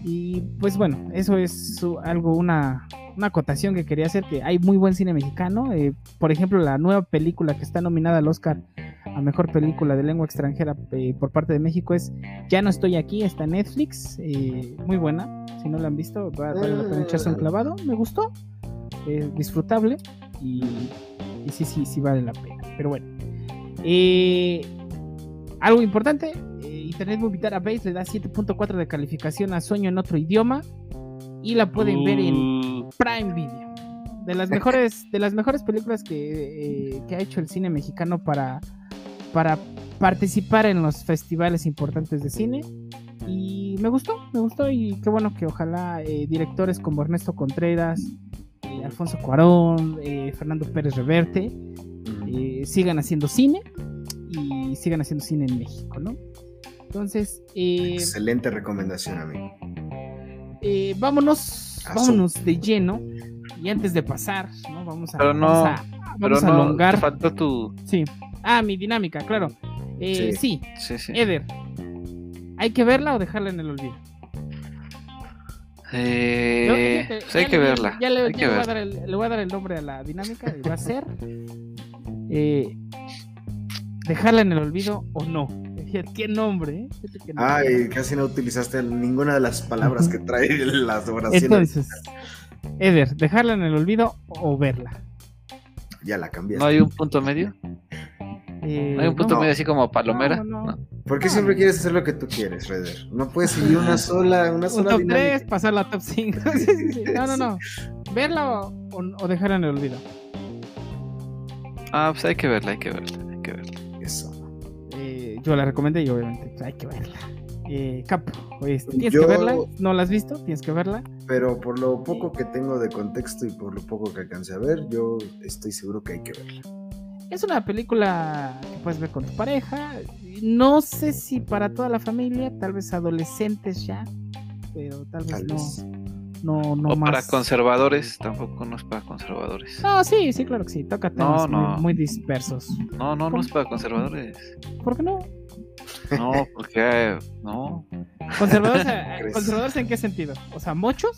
Y pues bueno, eso es algo, una, una acotación que quería hacer, que hay muy buen cine mexicano. eh, por ejemplo, la nueva película que está nominada al Oscar a Mejor Película de Lengua Extranjera eh, por parte de México es Ya no estoy aquí, está en Netflix, eh, muy buena. Si no la han visto, va- vale la pena echarse un clavado. Me gustó, es disfrutable y, y sí, sí, sí vale la pena. Pero bueno, eh, algo importante, eh, Internet Movie Database le da 7.4 de calificación a Sueño en otro idioma y la pueden ver en Uh, Prime Video. De las mejores, de las mejores películas que, eh, que ha hecho el cine mexicano para, para participar en los festivales importantes de cine. Y me gustó, me gustó y qué bueno que ojalá eh, directores como Ernesto Contreras, eh, Alfonso Cuarón, Fernando Pérez Reverte sigan haciendo cine y sigan haciendo cine en México, ¿no? Entonces, eh, Excelente recomendación, amigo. eh, vámonos, Asu. vámonos de lleno. Y antes de pasar, ¿no? Vamos a, Pero no- vamos a, pero vamos a no, alongar. te faltó tu. Sí. Ah, mi dinámica, claro. Eh, sí. Sí, sí. Eder. ¿Hay que verla o dejarla en el olvido? Eh, Yo- fíjate, pues hay que verla. Ya, le, hay ya que le voy a verla. dar el, le voy a dar el nombre a la dinámica y va a ser eh, dejarla en el olvido o no. ¿Qué nombre? eh? Fíjate qué nombre. Ay, casi no utilizaste ninguna de las palabras que trae las oraciones. Entonces, Eder, dejarla en el olvido o verla. ya la cambiaste. ¿No hay un punto medio? Eh, ¿No hay un punto no. medio así como palomera? No, no. No. ¿Por qué siempre quieres hacer lo que tú quieres, Reder? No puedes seguir *laughs* una sola, una Un sola top dinámica. 3, pasar la top 5. *laughs* No, no, no. Verla o, o- o dejarla en el olvido. Ah, pues hay que verla, hay que verla, hay que verla. Eso. Yo la recomendé y obviamente pues, hay que verla. Eh, Capo, este, tienes Yo- que verla. ¿No la has visto? Tienes que verla. Pero por lo poco que tengo de contexto y por lo poco que alcancé a ver, yo estoy seguro que hay que verla. Es una película que puedes ver con tu pareja. No sé si para toda la familia, tal vez adolescentes ya, pero tal vez Tal no, vez. No, no o más. para conservadores, tampoco no es para conservadores. No, sí, sí, claro que sí. Toca temas No, no. Muy, muy dispersos. No, no, no es para conservadores. ¿Por qué no? No, porque eh, no, ¿Conservadores. *laughs* ¿Conservadores en qué sentido? O sea, ¿mochos?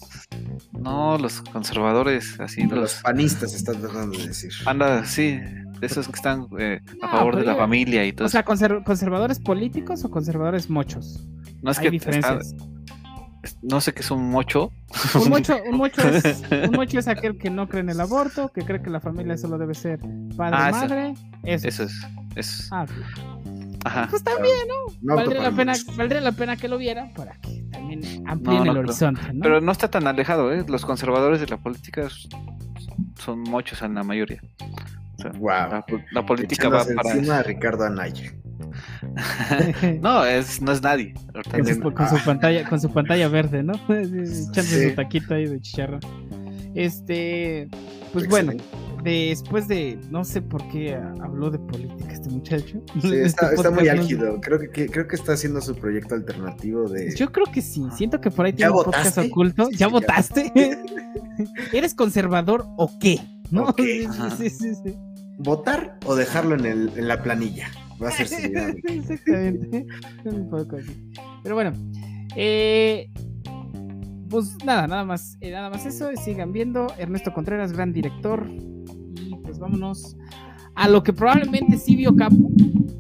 no, los conservadores, así Los los panistas están tratando de decir. anda, sí, de esos que están eh, a No, favor de la yo- familia y todo O sea, conser- ¿conservadores políticos o conservadores mochos? No es Hay que está- diferencias. No sé qué es un mocho. Un *laughs* mocho, un, mocho es, un *laughs* mocho es aquel que no cree en el aborto, que cree que la familia solo debe ser padre Ah, madre. Eso. Eso es, eso es. Ah. Ajá. Pues también, No valdría la, pena, valdría la pena que lo viera para que también amplíen No, no el horizonte. ¿no? Pero no está tan alejado, ¿eh? Los conservadores de la política son muchos en la mayoría. O sea, Wow. la, po- la política va para encima a Ricardo Anaya. *laughs* no, es, no es nadie. Con, su, con su pantalla, con su pantalla verde, ¿no? Echándose *laughs* Sí. su taquito ahí de chicharrón. Este, pues bueno, después de, no sé por qué habló de política este muchacho. Sí, *laughs* Este está, muy álgido. Creo que, que- creo que está haciendo su proyecto alternativo de. Yo creo que sí, siento que por ahí ¿Ya tiene un podcast votaste? oculto. Sí, ¿Ya sí, ya. votaste? ¿Eres conservador o qué? ¿No? Ok. Sí, Ajá. sí, sí, sí. ¿Votar o dejarlo en, el, en la planilla? Va a ser *laughs* dinámica. Exactamente. Un poco así. Pero bueno. eh, pues nada, nada más. eh, nada más eso. Sigan viendo. Ernesto Contreras, gran director. Y pues vámonos a lo que probablemente sí vio Capo.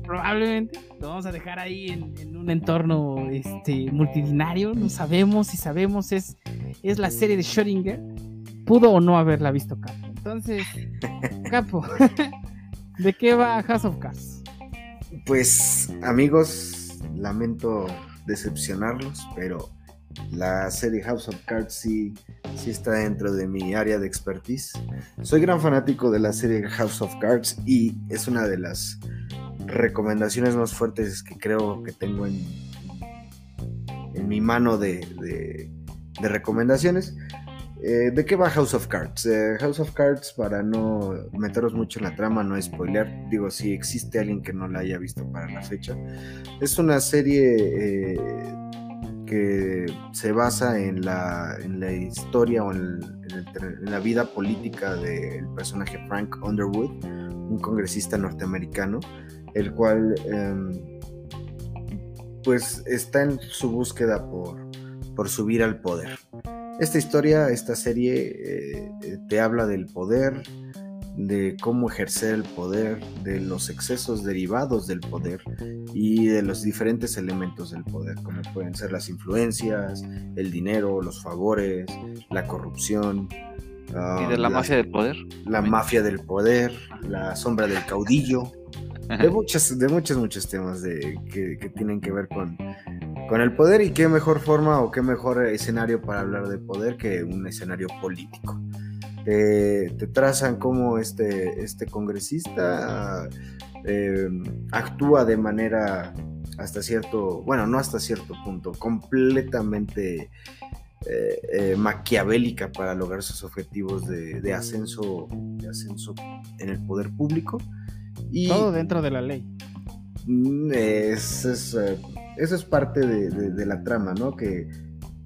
Probablemente. Lo vamos a dejar ahí en, en un entorno este, multidinario. No sabemos si sabemos. Es, es la serie de Schrödinger. Pudo o no haberla visto Capo. Entonces, *laughs* Capo. *laughs* ¿De qué va House of Cards? Pues, amigos, lamento decepcionarlos, pero la serie House of Cards sí, sí está dentro de mi área de expertise. Soy gran fanático de la serie House of Cards y es una de las recomendaciones más fuertes que creo que tengo en, en mi mano de, de- de recomendaciones. Eh, ¿De qué va House of Cards? Eh, House of Cards, para no meteros mucho en la trama, no spoiler, digo, si existe alguien que no la haya visto para la fecha, es una serie eh, que se basa en la, historia o en, la vida política del personaje Frank Underwood, un congresista norteamericano, el cual em, pues está en su búsqueda por subir al poder. Esta historia, esta serie, eh, eh, te habla del poder, de cómo ejercer el poder, de los excesos derivados del poder y de los diferentes elementos del poder, como pueden ser las influencias, el dinero, los favores, la corrupción. Y de la mafia del poder. la mafia del poder, la sombra del caudillo, de *laughs* muchos, de muchos, muchos temas de, que, que tienen que ver con, con el poder y qué mejor forma o qué mejor escenario para hablar de poder que un escenario político. Te, te trazan cómo este, este congresista eh, actúa de manera hasta cierto, bueno, no hasta cierto punto, completamente eh, eh, maquiavélica para lograr sus objetivos de, de ascenso, de ascenso en el poder público. Y Todo dentro de la ley. mm, es- es, eso es parte de, de- de la trama, ¿no? Que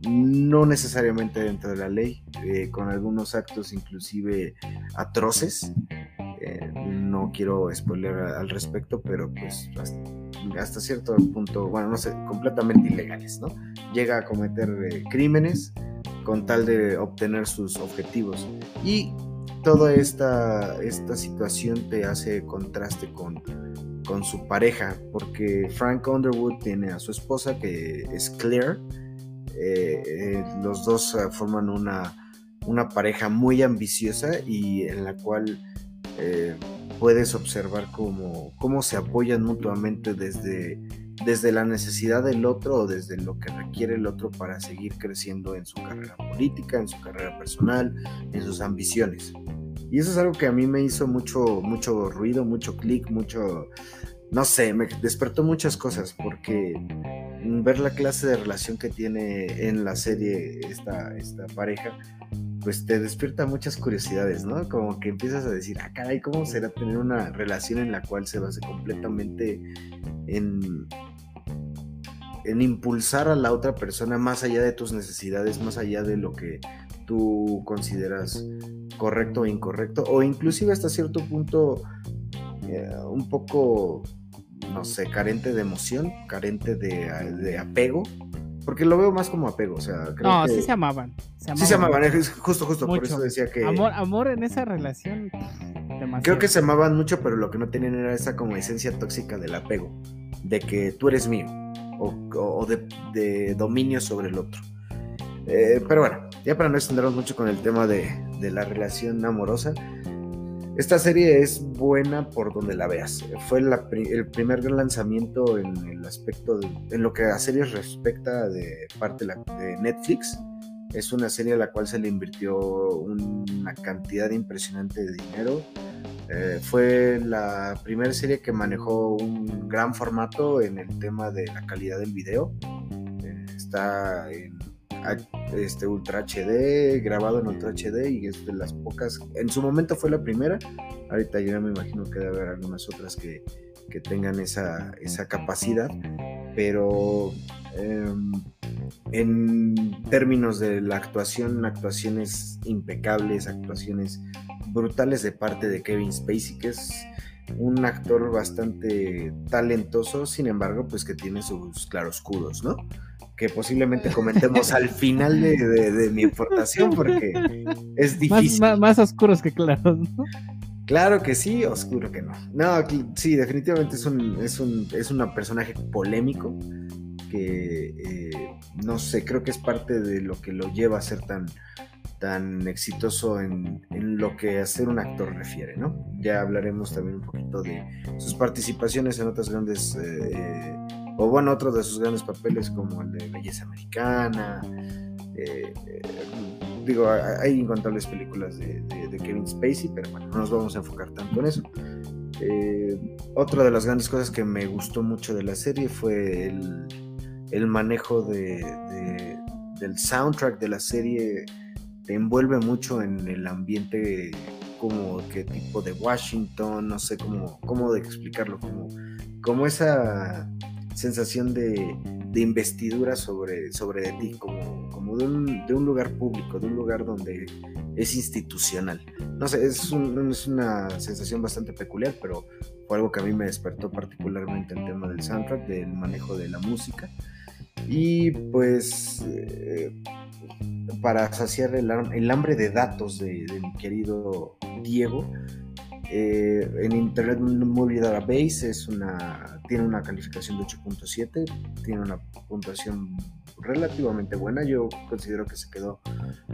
no necesariamente dentro de la ley, eh, con algunos actos inclusive atroces. Eh, no quiero spoiler al respecto, pero pues hasta, hasta cierto punto, bueno, no sé, completamente ilegales, ¿no? Llega a cometer eh, crímenes con tal de obtener sus objetivos. Y toda esta, esta situación te hace contraste con, con su pareja, porque Frank Underwood tiene a su esposa que es Claire. Eh, eh, los dos eh, forman una, una pareja muy ambiciosa y en la cual puedes observar cómo, cómo se apoyan mutuamente desde, desde la necesidad del otro o desde lo que requiere el otro para seguir creciendo en su carrera política, en su carrera personal, en sus ambiciones. Y eso es algo que a mí me hizo mucho, mucho ruido, mucho clic, mucho, no sé, me despertó muchas cosas porque ver la clase de relación que tiene en la serie esta, esta pareja, pues te despierta muchas curiosidades, ¿no? Como que empiezas a decir, ah, caray, ¿cómo será tener una relación en la cual se base completamente en, en impulsar a la otra persona más allá de tus necesidades, más allá de lo que tú consideras correcto o incorrecto, o inclusive hasta cierto punto eh, un poco, no sé, carente de emoción, carente de, de apego, porque lo veo más como apego, o sea, creo No, que... sí se amaban. Se Sí se amaban. es justo, justo, por Mucho. eso decía que... Amor, amor en esa relación. Demasiado. Creo que se amaban mucho, pero lo que no tenían era esa como esencia tóxica del apego, de que tú eres mío, o, o de, de dominio sobre el otro. Eh, pero bueno, ya para no extendernos mucho con el tema de, de la relación amorosa, esta serie es buena por donde la veas. Fue la el primer gran lanzamiento en el aspecto, de- en lo que a series respecta de parte de Netflix. Es una serie a la cual se le invirtió una cantidad impresionante de dinero. Eh, fue la primera serie que manejó un gran formato en el tema de la calidad del video. Eh, está en este Ultra HD, grabado en Ultra HD y es de las pocas, en su momento fue la primera, ahorita ya me imagino que debe haber algunas otras que, que tengan esa, esa capacidad, pero em, en términos de la actuación, actuaciones impecables, actuaciones brutales de parte de Kevin Spacey, que es un actor bastante talentoso, sin embargo, pues que tiene sus claroscuros, ¿no? Que posiblemente comentemos *laughs* al final de, mi importación, porque es difícil. Más, oscuros que claros, ¿no? Claro que sí, oscuro que no. No, sí, definitivamente es un, es un, es un personaje polémico que, eh, no sé, creo que es parte de lo que lo lleva a ser tan, tan exitoso en, lo que hacer un actor refiere, ¿no? Ya hablaremos también un poquito de sus participaciones en otras grandes, eh, o bueno, otros de sus grandes papeles como el de Belleza Americana. Eh, digo, hay incontables películas de, Kevin Spacey, pero bueno, no nos vamos a enfocar tanto en eso. Eh, otra de las grandes cosas que me gustó mucho de la serie fue el, manejo de, del soundtrack de la serie te envuelve mucho en el ambiente como que tipo de Washington, no sé cómo, cómo explicarlo, como, como esa sensación de, investidura sobre, sobre ti, como, como de, un, de, un, lugar público, de un lugar donde es institucional. No sé, es, es una sensación bastante peculiar, pero fue algo que a mí me despertó particularmente el tema del soundtrack, del manejo de la música. Y pues eh, para saciar el, hambre de datos de, mi querido Diego. Eh, en Internet Movie Database es una, tiene una calificación de 8.7, tiene una puntuación relativamente buena. Yo considero que se quedó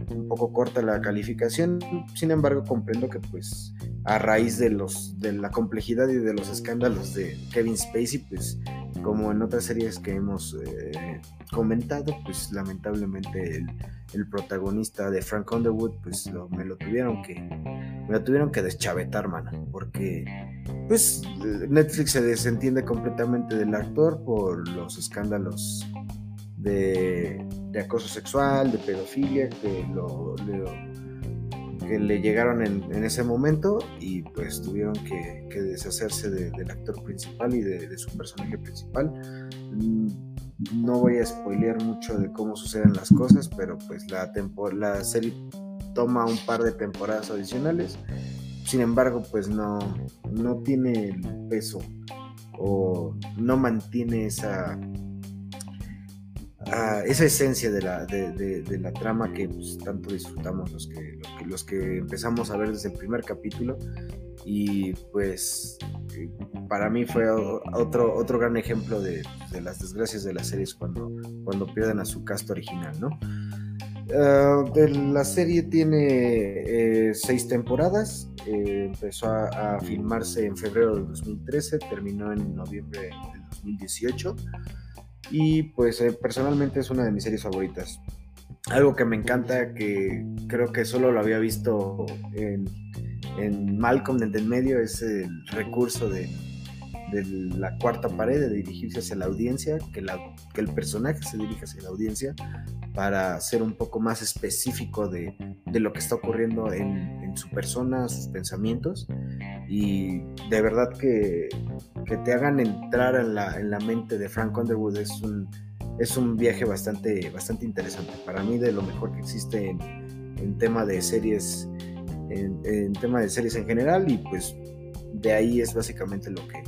un poco corta la calificación. Sin embargo, comprendo que pues a raíz de los de la complejidad y de los escándalos de Kevin Spacey, pues como en otras series que hemos eh, comentado, pues lamentablemente el, protagonista de Frank Underwood, pues me lo tuvieron que me lo tuvieron que deschavetar, mano, porque pues Netflix se desentiende completamente del actor por los escándalos de, acoso sexual, de pedofilia que, lo, que le llegaron en, ese momento y pues tuvieron que, deshacerse del actor principal y de, su personaje principal. Mm, no voy a spoilear mucho de cómo suceden las cosas, pero pues la, la serie toma un par de temporadas adicionales. Sin embargo, pues no, no tiene el peso o no mantiene esa esa esencia de la, de, la trama que pues, tanto disfrutamos los que, los que, empezamos a ver desde el primer capítulo. Y pues eh, para mí fue otro, otro gran ejemplo de, las desgracias de las series cuando, cuando pierden a su cast original, ¿no? Ah, la serie tiene eh, seis temporadas, eh, empezó a, a, filmarse en febrero de 2013, terminó en noviembre de 2018 y pues eh, personalmente es una de mis series favoritas. Algo que me encanta, que creo que solo lo había visto en, en Malcolm el medio, es el recurso de, de la cuarta pared, de dirigirse hacia la audiencia, que, la, que el personaje se dirija hacia la audiencia para ser un poco más específico de, de lo que está ocurriendo en, en, su persona, sus pensamientos. Y de verdad que, que te hagan entrar en la, en la, mente de Frank Underwood es un, es un viaje bastante, bastante interesante. Para mí de lo mejor que existe en, en tema de series, en, en tema de series en general y pues de ahí es básicamente lo que,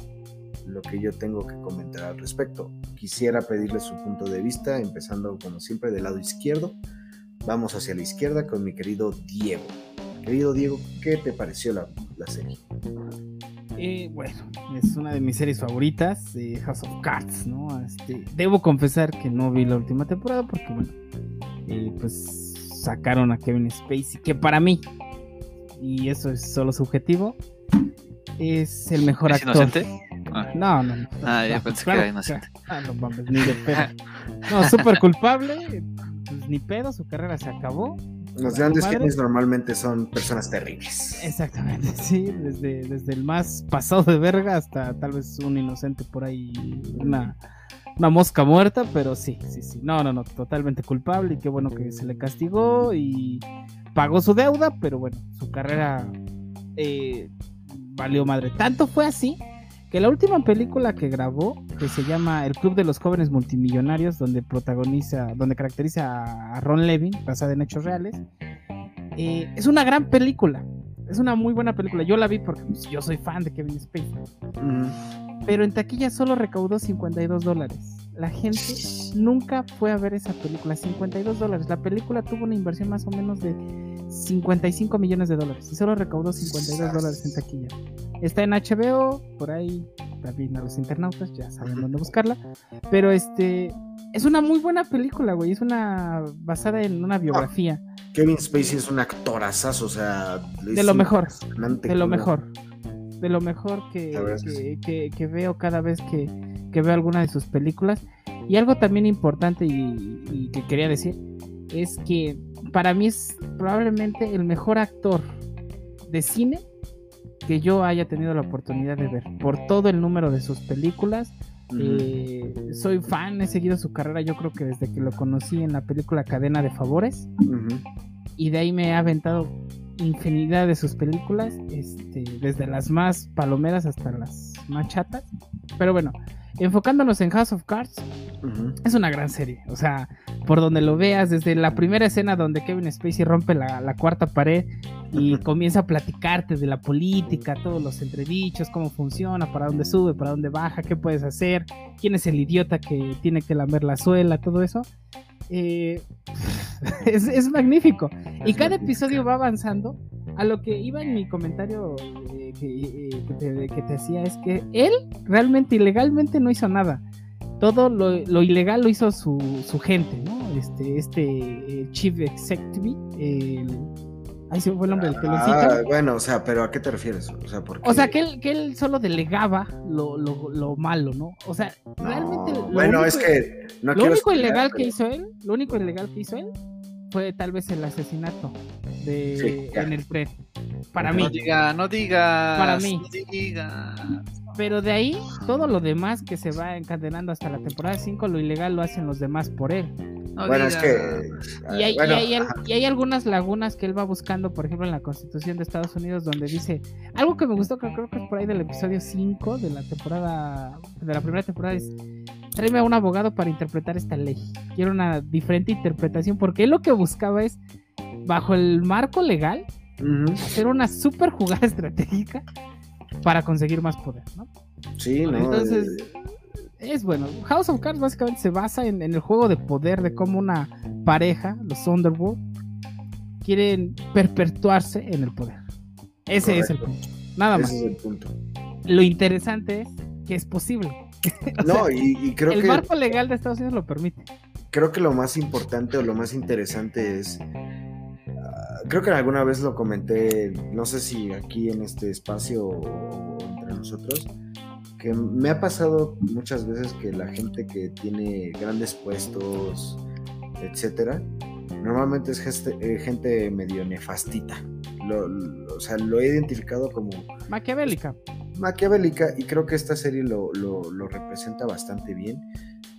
lo que yo tengo que comentar al respecto. Quisiera pedirle su punto de vista, empezando como siempre del lado izquierdo. Vamos hacia la izquierda con mi querido Diego. Querido Diego, ¿qué te pareció la, serie? Eh, bueno, es una de mis series favoritas, House of Cards, ¿no? Este, debo confesar que no vi la última temporada porque, bueno, eh, pues sacaron a Kevin Spacey, que para mí, y eso es solo subjetivo, es el mejor actor. Inocente? Ah. No, no, no. Ah, ya pensé que era inocente. Ah, no mames, ni de *laughs* pedo. No, súper culpable. Pues, ni pedo, su carrera se acabó. Los grandes genios normalmente son personas terribles. Exactamente, *laughs* sí, desde, desde el más pasado de verga hasta tal vez un inocente por ahí, una una mosca muerta, pero sí, sí, sí. No, no, no, totalmente culpable y qué bueno que se le castigó y pagó su deuda, pero bueno, su carrera eh, valió madre. Tanto fue así que la última película que grabó, que se llama El Club de los Jóvenes Multimillonarios, donde protagoniza, donde caracteriza a Ron Levin, basada en hechos reales, eh, es una gran película. Es una muy buena película. Yo la vi porque pues, yo soy fan de Kevin Spacey. Pero en taquilla solo recaudó 52 dólares. La gente nunca fue a ver esa película. 52 dólares. La película tuvo una inversión más o menos de 55 millones de dólares. Y solo recaudó 52 dólares en taquilla. Está en HBO, por ahí también a los internautas ya saben dónde buscarla. Pero este es una muy buena película, güey. Es una basada en una biografía. Kevin Spacey es un actorazazo, o sea, de lo mejor, de lo mejor, de lo mejor que, que, veo cada vez que, veo alguna de sus películas. Y algo también importante y, que quería decir es que para mí es probablemente el mejor actor de cine que yo haya tenido la oportunidad de ver por todo el número de sus películas. Eh, soy fan, he seguido su carrera yo creo que desde que lo conocí en la película Cadena de Favores y de ahí me ha aventado infinidad de sus películas, este, desde las más palomeras hasta las más chatas. Pero bueno, enfocándonos en House of Cards, es una gran serie. O sea, por donde lo veas, desde la primera escena donde Kevin Spacey rompe la, cuarta pared y comienza a platicarte de la política, todos los entredichos, cómo funciona, para dónde sube, para dónde baja, qué puedes hacer, quién es el idiota que tiene que lamer la suela, todo eso. Eh, *laughs* es, magnífico. y cada episodio va avanzando. A lo que iba en mi comentario eh, eh, que, te, que, decía es que él realmente ilegalmente no hizo nada. Todo lo, ilegal lo hizo su, su, gente, ¿no? Este, este Chief Executive, el, Ahí se fue el nombre del peloncito. Ah, bueno, o sea, pero ¿a qué te refieres? O sea, o sea que, él, que él solo delegaba lo, lo, lo malo, ¿no? O sea, realmente. bueno, es que. No lo único ilegal que hizo él, lo único ilegal que hizo él fue tal vez el asesinato de en el tren. Para mí. No diga, no diga. Para mí. No diga. Pero de ahí, todo lo demás que se va encadenando hasta la temporada 5, lo ilegal lo hacen los demás por él bueno, es que. Y hay, y, hay, algunas lagunas que él va buscando, por ejemplo, en la Constitución de Estados Unidos, donde dice. Algo que me gustó, que creo que es por ahí del episodio 5 de la temporada. De la primera temporada, es. Tráeme a un abogado para interpretar esta ley. Quiero una diferente interpretación, porque él lo que buscaba es, bajo el marco legal, hacer una super jugada *laughs* estratégica para conseguir más poder, ¿no? Sí, no. Entonces. Eh, es bueno. House of Cards básicamente se basa en, el juego de poder de cómo una pareja, los Underworld, quieren perpetuarse en el poder. Ese es el punto. Nada más. Ese es el punto. Lo interesante es que es posible. *laughs* no, y, creo que. El marco legal de Estados Unidos lo permite. Creo que lo más importante o lo más interesante es. Ah, creo que alguna vez lo comenté, no sé si aquí en este espacio o entre nosotros que me ha pasado muchas veces que la gente que tiene grandes puestos, etcétera, normalmente es eh, gente, medio nefastita. o sea, lo he identificado como... Maquiavélica. Maquiavélica y creo que esta serie lo, representa bastante bien.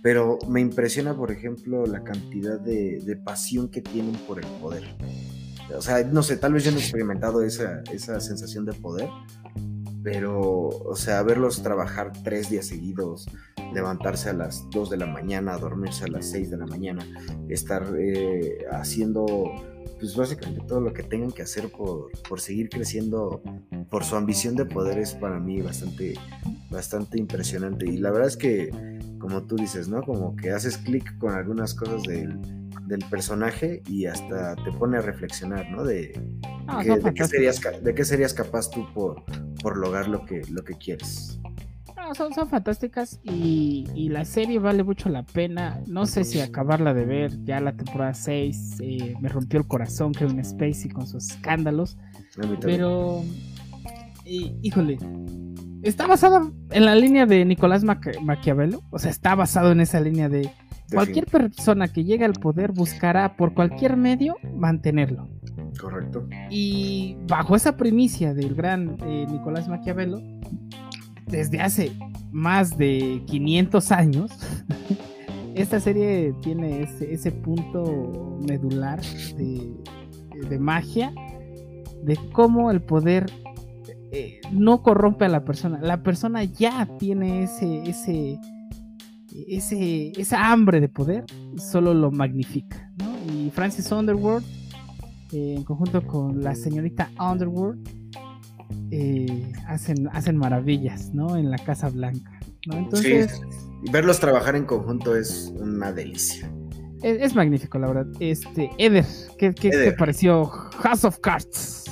Pero me impresiona, por ejemplo, la cantidad de, de, pasión que tienen por el poder. O sea, no sé, tal vez yo no he experimentado esa, esa sensación de poder, pero, o sea, verlos trabajar tres días seguidos, levantarse a las 2 de la mañana, dormirse a las 6 de la mañana, estar eh, haciendo, pues básicamente todo lo que tengan que hacer por, por, seguir creciendo, por su ambición de poder es para mí bastante, bastante impresionante. Y la verdad es que, como tú dices, ¿no? Como que haces clic con algunas cosas del del personaje y hasta te pone a reflexionar, ¿no? De, de, qué, serías, de qué serías capaz tú por, por lograr lo que, lo que quieres. Ah, son, son fantásticas y, la serie vale mucho la pena. No sé si acabarla de ver, ya la temporada 6 eh, me rompió el corazón Kevin Spacey con sus escándalos. Pero, híjole, está basado en la línea de Nicolás Maquiavelo, o sea, está basado en esa línea de Cualquier persona que llegue al poder buscará por cualquier medio mantenerlo. Correcto. Y bajo esa primicia del gran eh, Nicolás Maquiavelo, desde hace más de 500 años, *laughs* esta serie tiene ese, ese punto medular de, de magia, de cómo el poder eh, no corrompe a la persona. La persona ya tiene ese, ese, ese, esa hambre de poder, solo lo magnifica. ¿no? Y Francis Underwood, eh, en conjunto con la señorita Underwood, eh, hacen, hacen maravillas ¿no? en la Casa Blanca. ¿no? Entonces, verlos trabajar en conjunto es una delicia. Es, magnífico, la verdad. Este, Eder, ¿qué, qué te pareció House of Cards?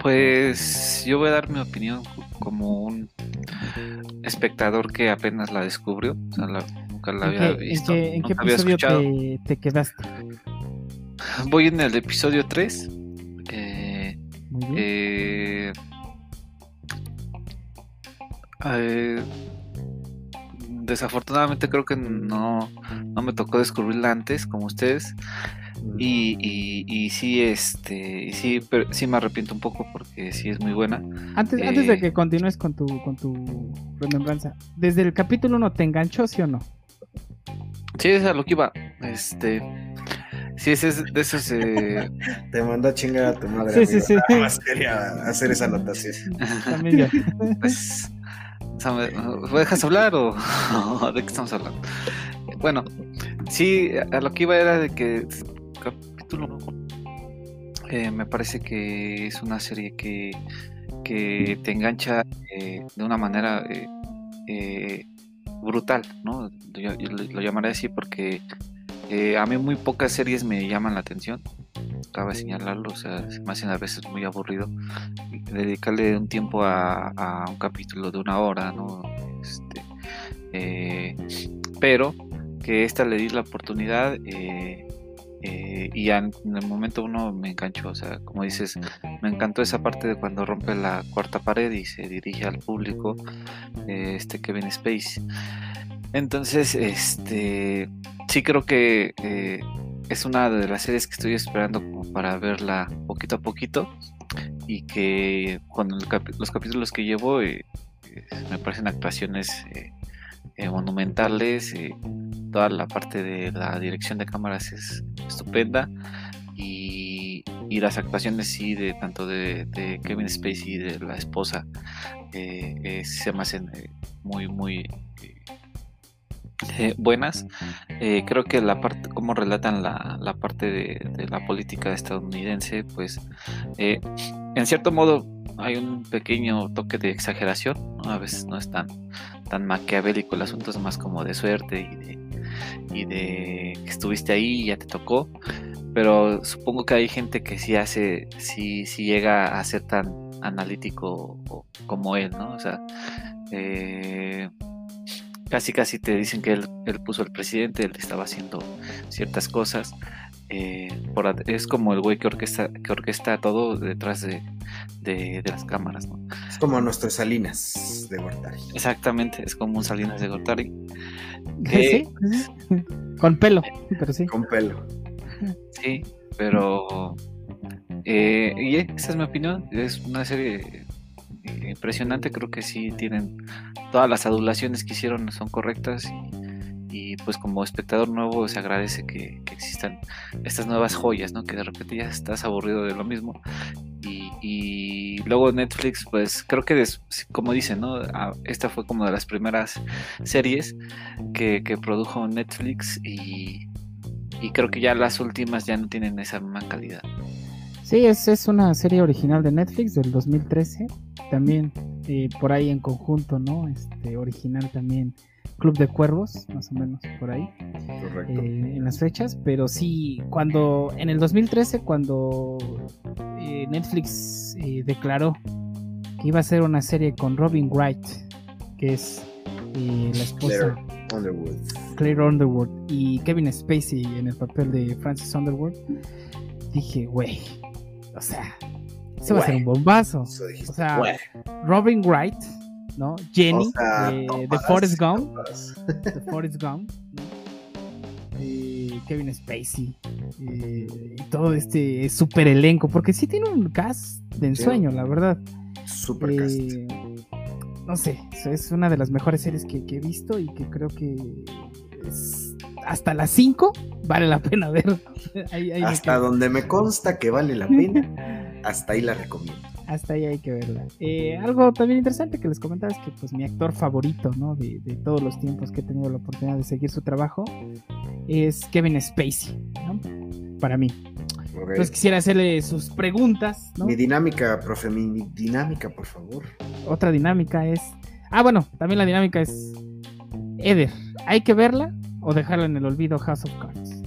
Pues yo voy a dar mi opinión como un espectador que apenas la descubrió. O sea, nunca la había visto. ¿En qué, episodio te, quedaste? Voy en el episodio 3. Eh, eh, eh, desafortunadamente creo que no, no me tocó descubrirla antes como ustedes. Y, y, y, sí, este, sí, pero sí me arrepiento un poco porque sí es muy buena. Antes, antes de eh, que continúes con tu, con tu remembranza, ¿desde el capítulo 1 te enganchó, sí o no? Sí, es a lo que iba. Este, sí, ese es de esos. Eh... *laughs* te mandó a chingar a tu madre. Sí, sí, sí. Nada más quería hacer esa. También yo. *laughs* *laughs* Pues, ¿me dejas hablar o de qué estamos hablando? Bueno, sí, a lo que iba era de que capítulo eh, me parece que es una serie que, que te engancha eh, de una manera eh, brutal, ¿no? lo llamaré así porque a mí muy pocas series me llaman la atención. Cabe señalarlo, o sea, se me hacen a veces muy aburrido dedicarle un tiempo a, un capítulo de una hora, ¿no? Este, pero que esta le di la oportunidad eh, y en el momento uno me enganchó, o sea, como dices, me encantó esa parte de cuando rompe la cuarta pared y se dirige al público, eh, este Kevin Space. Entonces, este, sí creo que es una de las series que estoy esperando como para verla poquito a poquito y que con los capítulos que llevo me parecen actuaciones monumentales toda la parte de la dirección de cámaras es estupenda y, las actuaciones sí de tanto de, Kevin Spacey y de la esposa eh, se me hacen eh, muy muy eh, buenas. Creo que la parte como relatan la, parte de, la política estadounidense pues en cierto modo hay un pequeño toque de exageración a veces no es tan tan maquiavélico el asunto es más como de suerte y de y de que estuviste ahí y ya te tocó. Pero supongo que hay gente que sí hace, sí, sí llega a ser tan analítico como él, ¿no? O sea, eh, casi casi te dicen que él, él puso al presidente, él estaba haciendo ciertas cosas. Eh, es como el güey que orquesta, que orquesta todo detrás de, las cámaras. ¿no? Es como nuestros Salinas de Gortari. Exactamente, es como un Salinas de Gortari. Con pelo, pero sí. Con pelo. Sí, pero. Eh, y esa es mi opinión. Es una serie impresionante. Creo que sí tienen. Todas las adulaciones que hicieron son correctas. Y, pues, como espectador nuevo, se agradece que, existan estas nuevas joyas, ¿no? Que de repente ya estás aburrido de lo mismo. Y, luego Netflix, pues creo que, como dicen, ¿no? Ah, esta fue como de las primeras series que, produjo Netflix y, creo que ya las últimas ya no tienen esa misma calidad. Sí, es, es una serie original de Netflix del 2013, también eh, por ahí en conjunto, ¿no? Este original también Club de Cuervos, más o menos por ahí. Correcto. Eh, en las fechas, pero sí, cuando en el 2013, cuando eh, Netflix eh, declaró que iba a hacer una serie con Robin Wright, que es la esposa Claire Underwood. Claire Underwood y Kevin Spacey en el papel de Francis Underwood, dije, güey, o sea, se va a ser un bombazo. O sea, Robin Wright ¿no? Jenny de, Forrest Gump. de Forrest Gump. Kevin Spacey. y todo este super elenco. Porque sí tiene un cast de ensueño, la verdad. Super cast. No sé, es una de las mejores series que, he visto y que creo que hasta las 5 vale la pena ver. *laughs* Ahí, ahí hasta donde me consta que vale la pena, hasta ahí la recomiendo. Hasta ahí hay que verla. Eh, algo también interesante que les comentaba es que pues mi actor favorito, ¿no? De, de, todos los tiempos que he tenido la oportunidad de seguir su trabajo es Kevin Spacey, ¿no? Para mí. Entonces quisiera hacerle sus preguntas, ¿no? Mi dinámica, profe, mi dinámica, por favor. Otra dinámica es... Ah, bueno, también la dinámica es... Eder, ¿hay que verla o dejarla en el olvido House of Cards?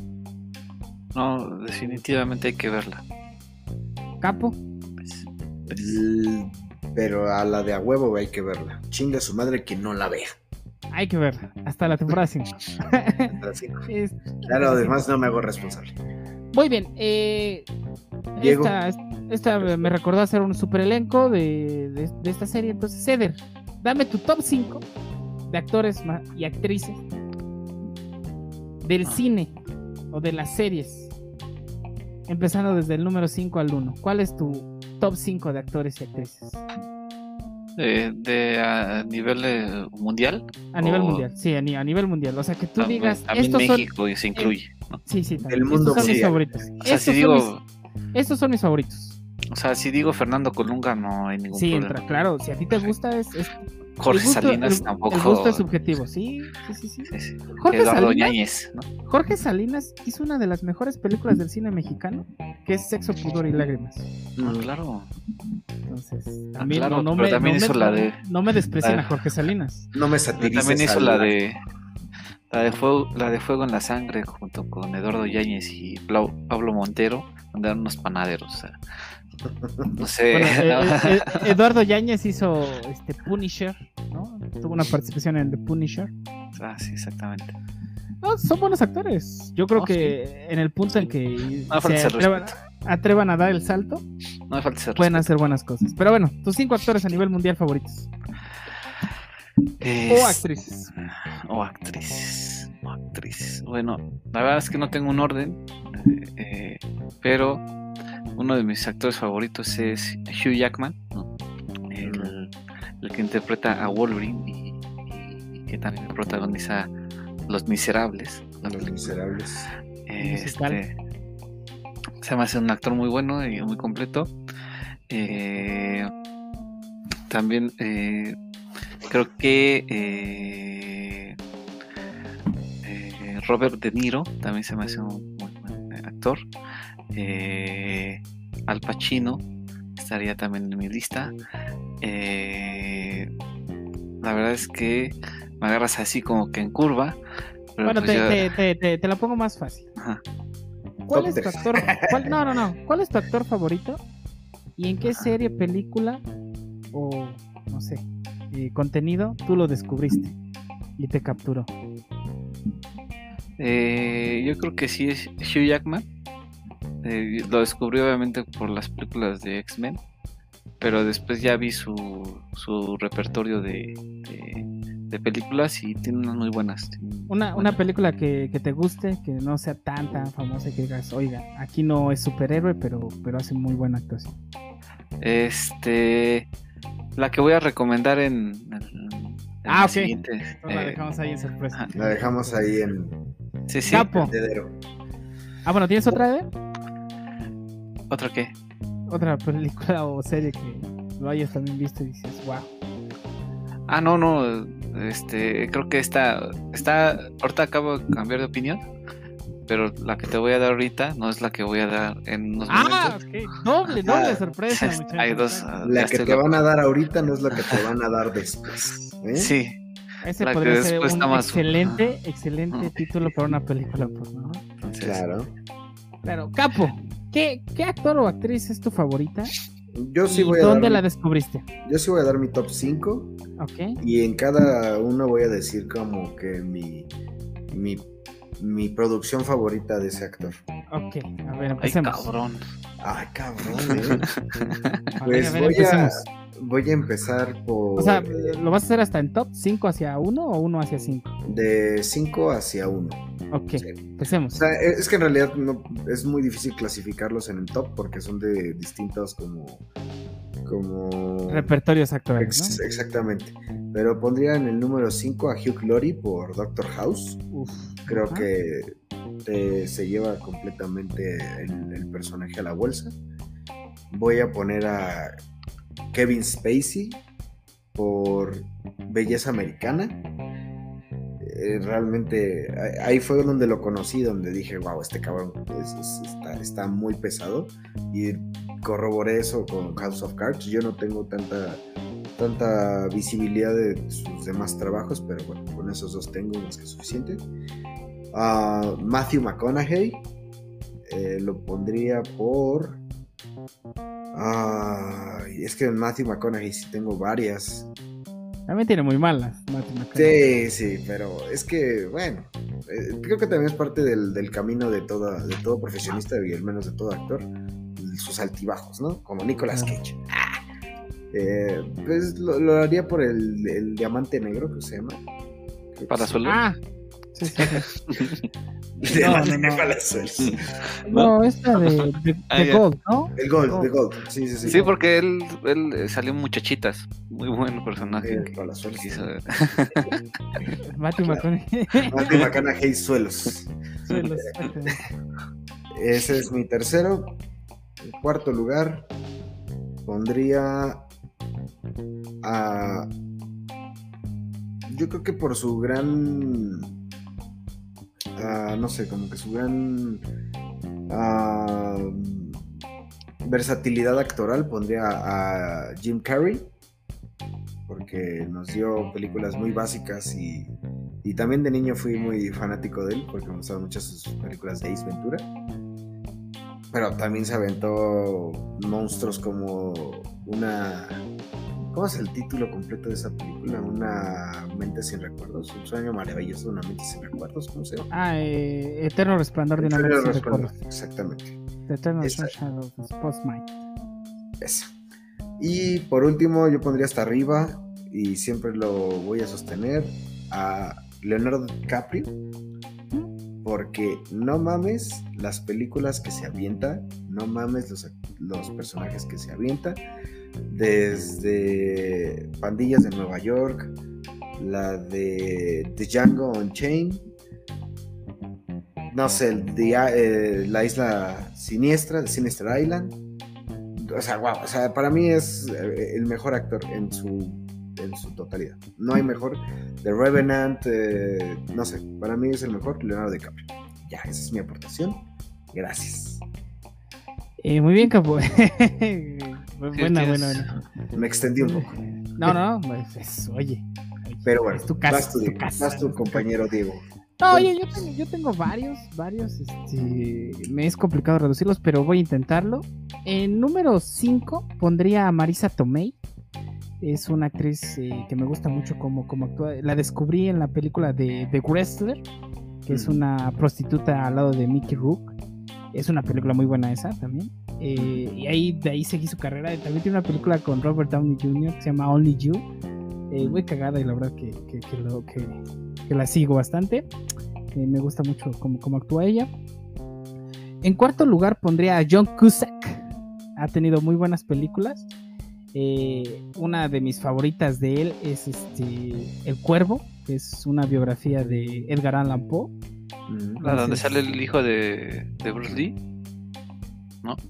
No, definitivamente hay que verla. ¿Capo? Pues, pues, pero a la de a huevo hay que verla. Chinga su madre que no la vea. Hay que verla. Hasta la temporada 5. *laughs* *laughs* claro, además no me hago responsable. Muy bien. Eh, esta, esta, me recordó hacer un super elenco de, de, esta serie. Entonces, Ceder, dame tu top 5 de actores y actrices del ah. cine o de las series. Empezando desde el número 5 al 1. ¿Cuál es tu top 5 de actores y actrices? de a nivel mundial. A nivel mundial, sí, a, nivel mundial. O sea, que tú ah, digas. También México se incluye. Sí, sí, El mundo estos son mis favoritos. estos, son mis, estos son mis favoritos. O sea, si digo Fernando Colunga, no hay ningún problema. Sí, entra, claro. Si a ti te gusta, es, Jorge Salinas tampoco. El gusto es subjetivo, sí, sí, sí. sí. Jorge Eduardo Salinas, ¿no? Jorge Salinas hizo una de las mejores películas del cine mexicano, que es Sexo, Pudor y Lágrimas. Ah, claro. Entonces, ah, también no, me, también hizo la de. No me desprecien a Jorge Salinas. No me satirices. También hizo la de. La de, fuego, la de Fuego en la Sangre junto con Eduardo Yáñez y Pablo Montero, donde eran unos panaderos. O sea, no *laughs* sé. Eh, *laughs* eh, Eduardo Yáñez hizo este Punisher, ¿no? Tuvo una participación en The Punisher. Ah, sí, exactamente. son buenos actores. Yo creo que en el punto en que se atrevan, a dar el salto, no pueden hacer buenas cosas. Pero bueno, tus cinco actores a nivel mundial favoritos. O actrices. O actrices. O actrices. Bueno, la verdad es que no tengo un orden, eh, pero uno de mis actores favoritos es Hugh Jackman, el, que interpreta a Wolverine y, que también protagoniza Los Miserables. Los Miserables. Este, se me hace un actor muy bueno y muy completo. Eh, también eh, creo que eh, Robert De Niro también se me hace un muy buen actor. Eh, Al Pacino estaría también en mi lista. Eh, la verdad es que me agarras así como que en curva. bueno, pues te, la pongo más fácil. ¿Cuál es tu actor? no, no, no. ¿Cuál es tu actor favorito? ¿Y en qué serie, película o no sé, eh, contenido tú lo descubriste y te capturó? yo creo que sí es Hugh Jackman. Eh, lo descubrí obviamente por las películas de X-Men, pero después ya vi su, su repertorio de, de, películas y tiene unas muy buenas. Una, una película que, te guste, que no sea tan tan famosa que digas, oiga, aquí no es superhéroe, pero, pero hace muy buena actuación. Este, la que voy a recomendar en, ah, ok. Siguiente, la eh, dejamos ahí en sorpresa. La dejamos ahí en. Sí, sí. Ah, bueno, ¿tienes otra de? ¿Otra qué? Otra película o serie que lo hayas también visto y dices, wow. Ah, no, no. Este, creo que esta, está, ahorita acabo de cambiar de opinión, pero la que te voy a dar ahorita no es la que voy a dar en unos ah, ok. Doble, doble sorpresa. *laughs* Hay dos. La que te van a dar ahorita no es la que te van a dar después. ¿eh? Sí. Ese podría ser un excelente, excelente título para una película, por favor. Claro. Claro, Capo, ¿Qué, actor o actriz es tu favorita? Yo sí voy a ¿Dónde la descubriste? Yo sí voy a dar mi top 5. Ok. Y en cada uno voy a decir como que mi, mi, producción favorita de ese actor. Ok, a ver, empecemos. Ay, cabrón. Ay, cabrón, eh. *laughs* pues voy a voy a empezar por. O sea, ¿lo vas a hacer hasta en top? ¿5 hacia 1 o 1 hacia 5? De 5 hacia 1. Ok, empecemos. O sea, es que en realidad no, es muy difícil clasificarlos en el top porque son de distintos como. como. Repertorios actuales. Exactamente. Pero pondría en el número 5 a Hugh Laurie por Doctor House. Uf, Creo ajá. que eh, se lleva completamente el, el personaje a la bolsa. Voy a poner a Kevin Spacey por Belleza Americana. Eh, realmente ahí- fue donde lo conocí, donde dije, wow, este cabrón es- es- está, está muy pesado. Y corroboré eso con House of Cards. Yo no tengo tanta, tanta visibilidad de sus demás trabajos, pero bueno, con esos dos tengo más que suficiente. Ah, Matthew McConaughey eh, lo pondría por. Ay, es que en Matthew McConaughey sí tengo varias. También tiene muy malas. Matthew McConaughey. Sí, sí, pero es que, bueno, eh, creo que también es parte del, del camino de, toda, de todo profesionista y al menos de todo actor, sus altibajos, ¿no? Como Nicolas. Cage. Ah. Eh, pues lo, lo haría por el, el diamante negro que se llama. Que Palazuelos. Ah, sí, sí, *laughs* *laughs* sí. no, no. Palazuelos. *laughs* No, esta de, de, de *laughs* Ah. Gold, ¿no? El Gold, Oh. de Gold. Sí, sí, sí. Sí, porque él, él eh, salió en muchachitas. Muy buen personaje. Eh, que- Palazuelos. hizo. Matthew Claro. McConaughey Suelos. Suelos. Ese es mi tercero. En cuarto lugar, pondría a. Yo creo que por su gran. Ah, no sé, como que su gran. ah, versatilidad actoral, pondría a Jim Carrey. Porque nos dio películas muy básicas y, y también de niño fui muy fanático de él porque me gustaban mucho sus películas de Ace Ventura. Pero también se aventó monstruos como una. ¿Cómo es el título completo de esa película? Una mente sin recuerdos. Un sueño maravilloso, una mente sin recuerdos. ¿Cómo se llama? Ah, eh, Eterno Resplandor de una Eterno mente sin Resplandor, recuerdos. Exactamente. Of the Spotless Mind. Esa. Y por último, yo pondría hasta arriba, y siempre lo voy a sostener, a Leonardo DiCaprio. Porque no mames las películas que se avienta, no mames los, los personajes que se avienta, desde Pandillas de Nueva York, la de The Django Unchained, no sé, de, eh, la isla siniestra, Sinister Island. O sea, wow, o sea, para mí es eh, el mejor actor en su, en su totalidad. No hay mejor. The Revenant, eh, no sé, para mí es el mejor Leonardo DiCaprio. Ya, esa es mi aportación. Gracias. Eh, muy bien, Capo. *laughs* Buena, buena, buena. Me extendí un poco. No, no, pues, es- oye. oye, Pero bueno, es tu casa. vas tu vas tu compañero Diego. No, Bueno. oye, yo tengo, yo tengo varios, varios, este, me es complicado reducirlos, pero voy a intentarlo. En número 5 pondría a Marisa Tomei. Es una actriz eh, que me gusta mucho como, como actúa. La descubrí en la película de The Wrestler, que es una prostituta al lado de Mickey Rook. Es una película muy buena esa también. Eh, y ahí de ahí seguí su carrera. También tiene una película con Robert Downey Jr. que se llama Only You. Eh, muy cagada y la verdad que, que, que lo, que, que la sigo bastante. Eh, me gusta mucho cómo, cómo actúa ella. En cuarto lugar pondría a John Cusack. Ha tenido muy buenas películas. Eh, una de mis favoritas de él es este El Cuervo, que es una biografía de Edgar Allan Poe. La donde sale el hijo de, de Bruce Lee.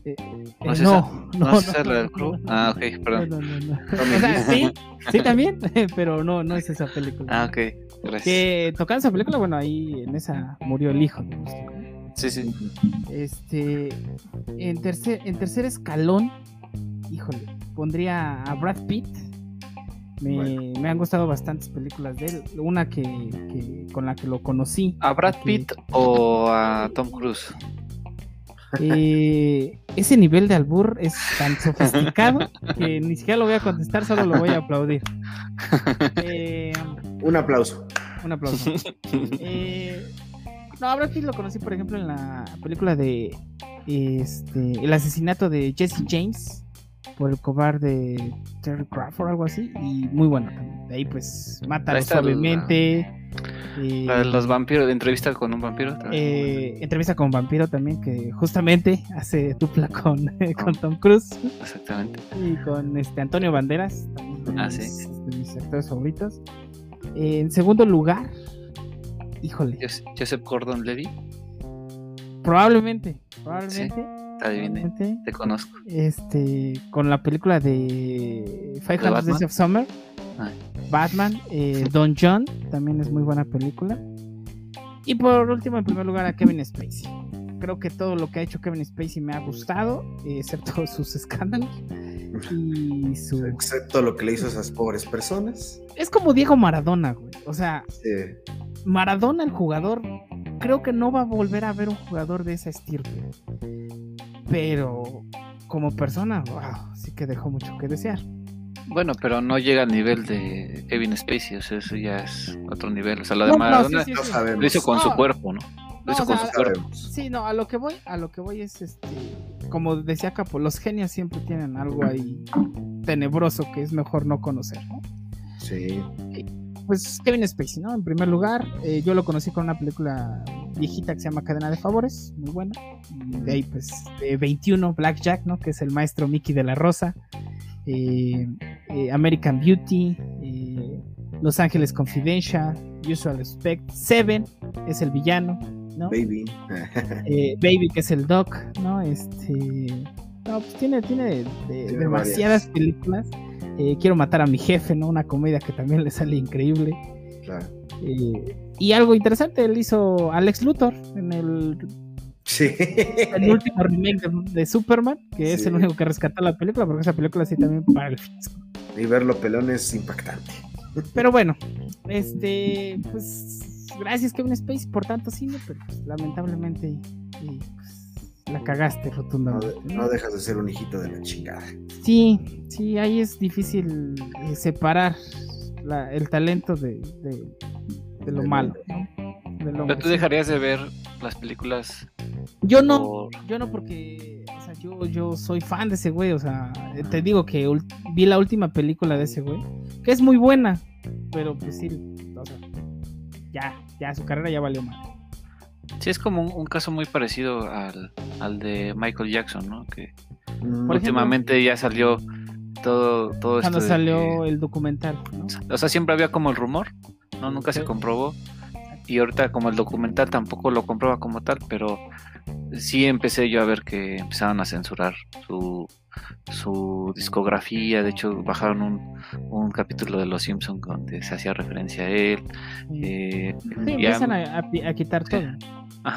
Eh, ¿No eh, es no, esa? no, ¿No es esa la del club? no, Ah, ok, perdón. no, no, no. Tommy O sea, sí, sí también, *laughs* pero no, no es esa película. Ah, ok, gracias. Que tocando esa película, bueno, ahí en esa murió el hijo. Sí, sí. Este, en tercer, en tercer escalón, híjole, pondría a Brad Pitt. Me, Bueno. me han gustado bastantes películas de él. Una que, que- con la que lo conocí. ¿A Brad que- Pitt o a Tom Cruise? eh, ese nivel de albur es tan sofisticado que ni siquiera lo voy a contestar, solo lo voy a aplaudir. Eh, Un aplauso. un aplauso. Eh, no, a Brad Pitt lo conocí, por ejemplo, en la película de este, El asesinato de Jesse James por el cobarde Terry Crawford, algo así, y muy bueno también. De ahí, pues, la- suavemente. eh, La de los vampiros, entrevista con un vampiro. eh, entrevista con Vampiro también, que justamente *laughs* hace dupla con, *laughs* con Tom Cruise Exactamente. y con este Antonio Banderas. también, Ah, sí. es, de mis actores favoritos. en segundo lugar, híjole. Joseph Gordon Levy. Probablemente, probablemente. Sí, te conozco. Este, con la película de Five Hundred Days of Summer. Batman, eh, Don John, también es muy buena película. Y por último, en primer lugar, a Kevin Spacey. Creo que todo lo que ha hecho Kevin Spacey me ha gustado, excepto *laughs* sus escándalos. Y su... Excepto lo que le hizo a esas pobres personas. Es como Diego Maradona, güey. O sea, Maradona, el jugador, creo que no va a volver a ver un jugador de esa estirpe. Pero como persona, wow, sí que dejó mucho que desear. Bueno, pero no llega al nivel de Kevin Spacey, o sea, eso ya es otro nivel. O sea, lo de Maradona lo hizo con su cuerpo, ¿no? Lo hizo con su cuerpo. Sí, no, a lo que voy, a lo que voy es este, como decía Capo, los genios siempre tienen algo ahí tenebroso que es mejor no conocer, ¿no? Sí. Pues Kevin Spacey, ¿no? En primer lugar, eh, yo lo conocí con una película viejita que se llama Cadena de Favores, muy buena. de ahí, pues, de 21, Blackjack, ¿no? Que es el maestro Mickey de la Rosa. Eh, eh, American Beauty, Los Ángeles Confidential, Usual Respect, Seven es el villano, ¿no? Baby. *laughs* Baby, que es el Doc, ¿no? Este. No, pues tiene, tiene, demasiadas películas. Quiero matar a mi jefe, ¿no? Una comedia que también le sale increíble. Claro. y algo interesante, él hizo Alex Luthor en el Sí. El último remake de, Superman, que es el único que rescata la película, porque esa película sí también para el fisco. Y verlo pelón es impactante. Pero bueno, este, pues gracias Kevin Space por tanto cine, pero pues, lamentablemente pues, la cagaste rotundamente. No, dejas de ser un hijito de la chingada. Sí, sí, ahí es difícil eh, separar el talento de, lo malo. Pero tú dejarías de ver las películas yo no, yo no porque, o sea, yo, yo soy fan de ese güey, o sea, te digo que vi la última película de ese güey, que es muy buena, pero pues sí, o sea, ya, ya, su carrera ya valió mal. Sí, es como un, caso muy parecido al, al, de Michael Jackson, ¿no? Que mm. últimamente ya salió todo, todo Cuando salió el documental, ¿no? O sea, siempre había como el rumor, ¿no? Nunca se comprobó. Y ahorita como el documental tampoco lo comprueba como tal, pero sí empecé yo a ver que empezaban a censurar su, su discografía. De hecho, bajaron un, un capítulo de Los Simpsons donde se hacía referencia a él. Eh, sí, empiezan a, a, quitar todo.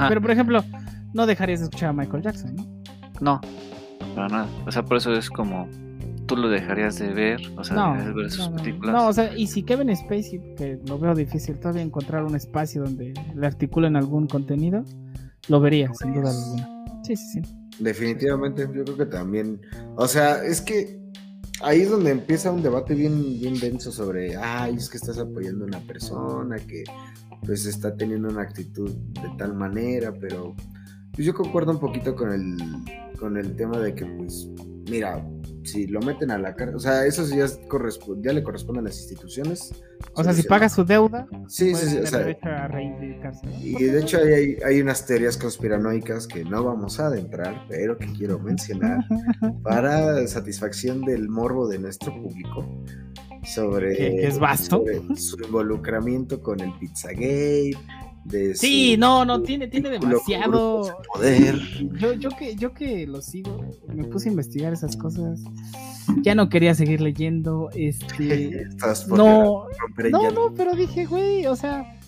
Pero, por ejemplo, no dejarías de escuchar a Michael Jackson, ¿no? No, para nada. O sea, por eso es como tú lo dejarías de ver, o sea, no, de ver sus películas. No, o sea, y si Kevin Spacey, que lo veo difícil todavía encontrar un espacio donde le articulen algún contenido, lo vería, sin duda alguna. Sí, sí, sí. Definitivamente, yo creo que también. O sea, es que ahí es donde empieza un debate bien, bien denso sobre, ay, es que estás apoyando a una persona que pues está teniendo una actitud de tal manera, pero pues yo concuerdo un poquito con el, con el tema de que, pues, mira, si lo meten a la cárcel, o sea, eso ya, ya le corresponde a las instituciones. O sea, si paga su deuda, sí, sí, sí, o sea, Y de hecho hay, hay, unas teorías conspiranoicas que no vamos a adentrar, pero que quiero mencionar *laughs* para satisfacción del morbo de nuestro público sobre, es vasto? su involucramiento con el Pizzagate sí, no, no, tiene, tiene demasiado poder. Yo, yo que, yo que lo sigo, me puse a investigar esas cosas. Ya no quería seguir leyendo. Este. *laughs* no, no, no, pero dije, güey, o sea,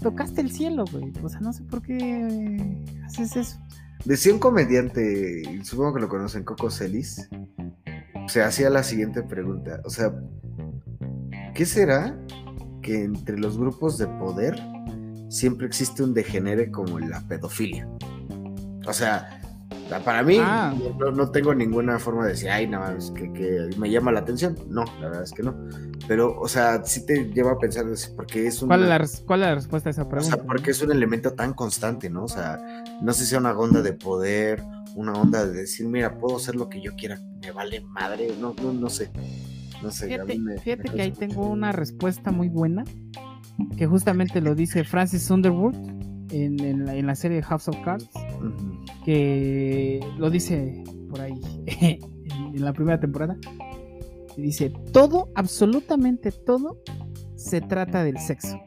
tocaste el cielo, güey. O sea, no sé por qué haces eso. Decía un comediante, supongo que lo conocen, Coco Celis, se hacía la siguiente pregunta. O sea, ¿qué será que entre los grupos de poder siempre existe un degenere como la pedofilia. O sea, para mí ah. no, tengo ninguna forma de decir, ay, nada más que, me llama la atención. No, la verdad es que no. Pero, o sea, sí te lleva a pensar, porque es un... ¿Cuál, es la, ¿Cuál es la respuesta a esa pregunta? O sea, porque es un elemento tan constante, ¿no? O sea, no sé si sea una onda de poder, una onda de decir, mira, puedo hacer lo que yo quiera, me vale madre, no, no, no sé. No sé. Fíjate, fíjate que ahí tengo una respuesta muy buena que justamente lo dice Francis Underwood en, la, serie House of Cards, que lo dice por ahí *laughs* en, la primera temporada, Y dice, todo, absolutamente todo, se trata del sexo.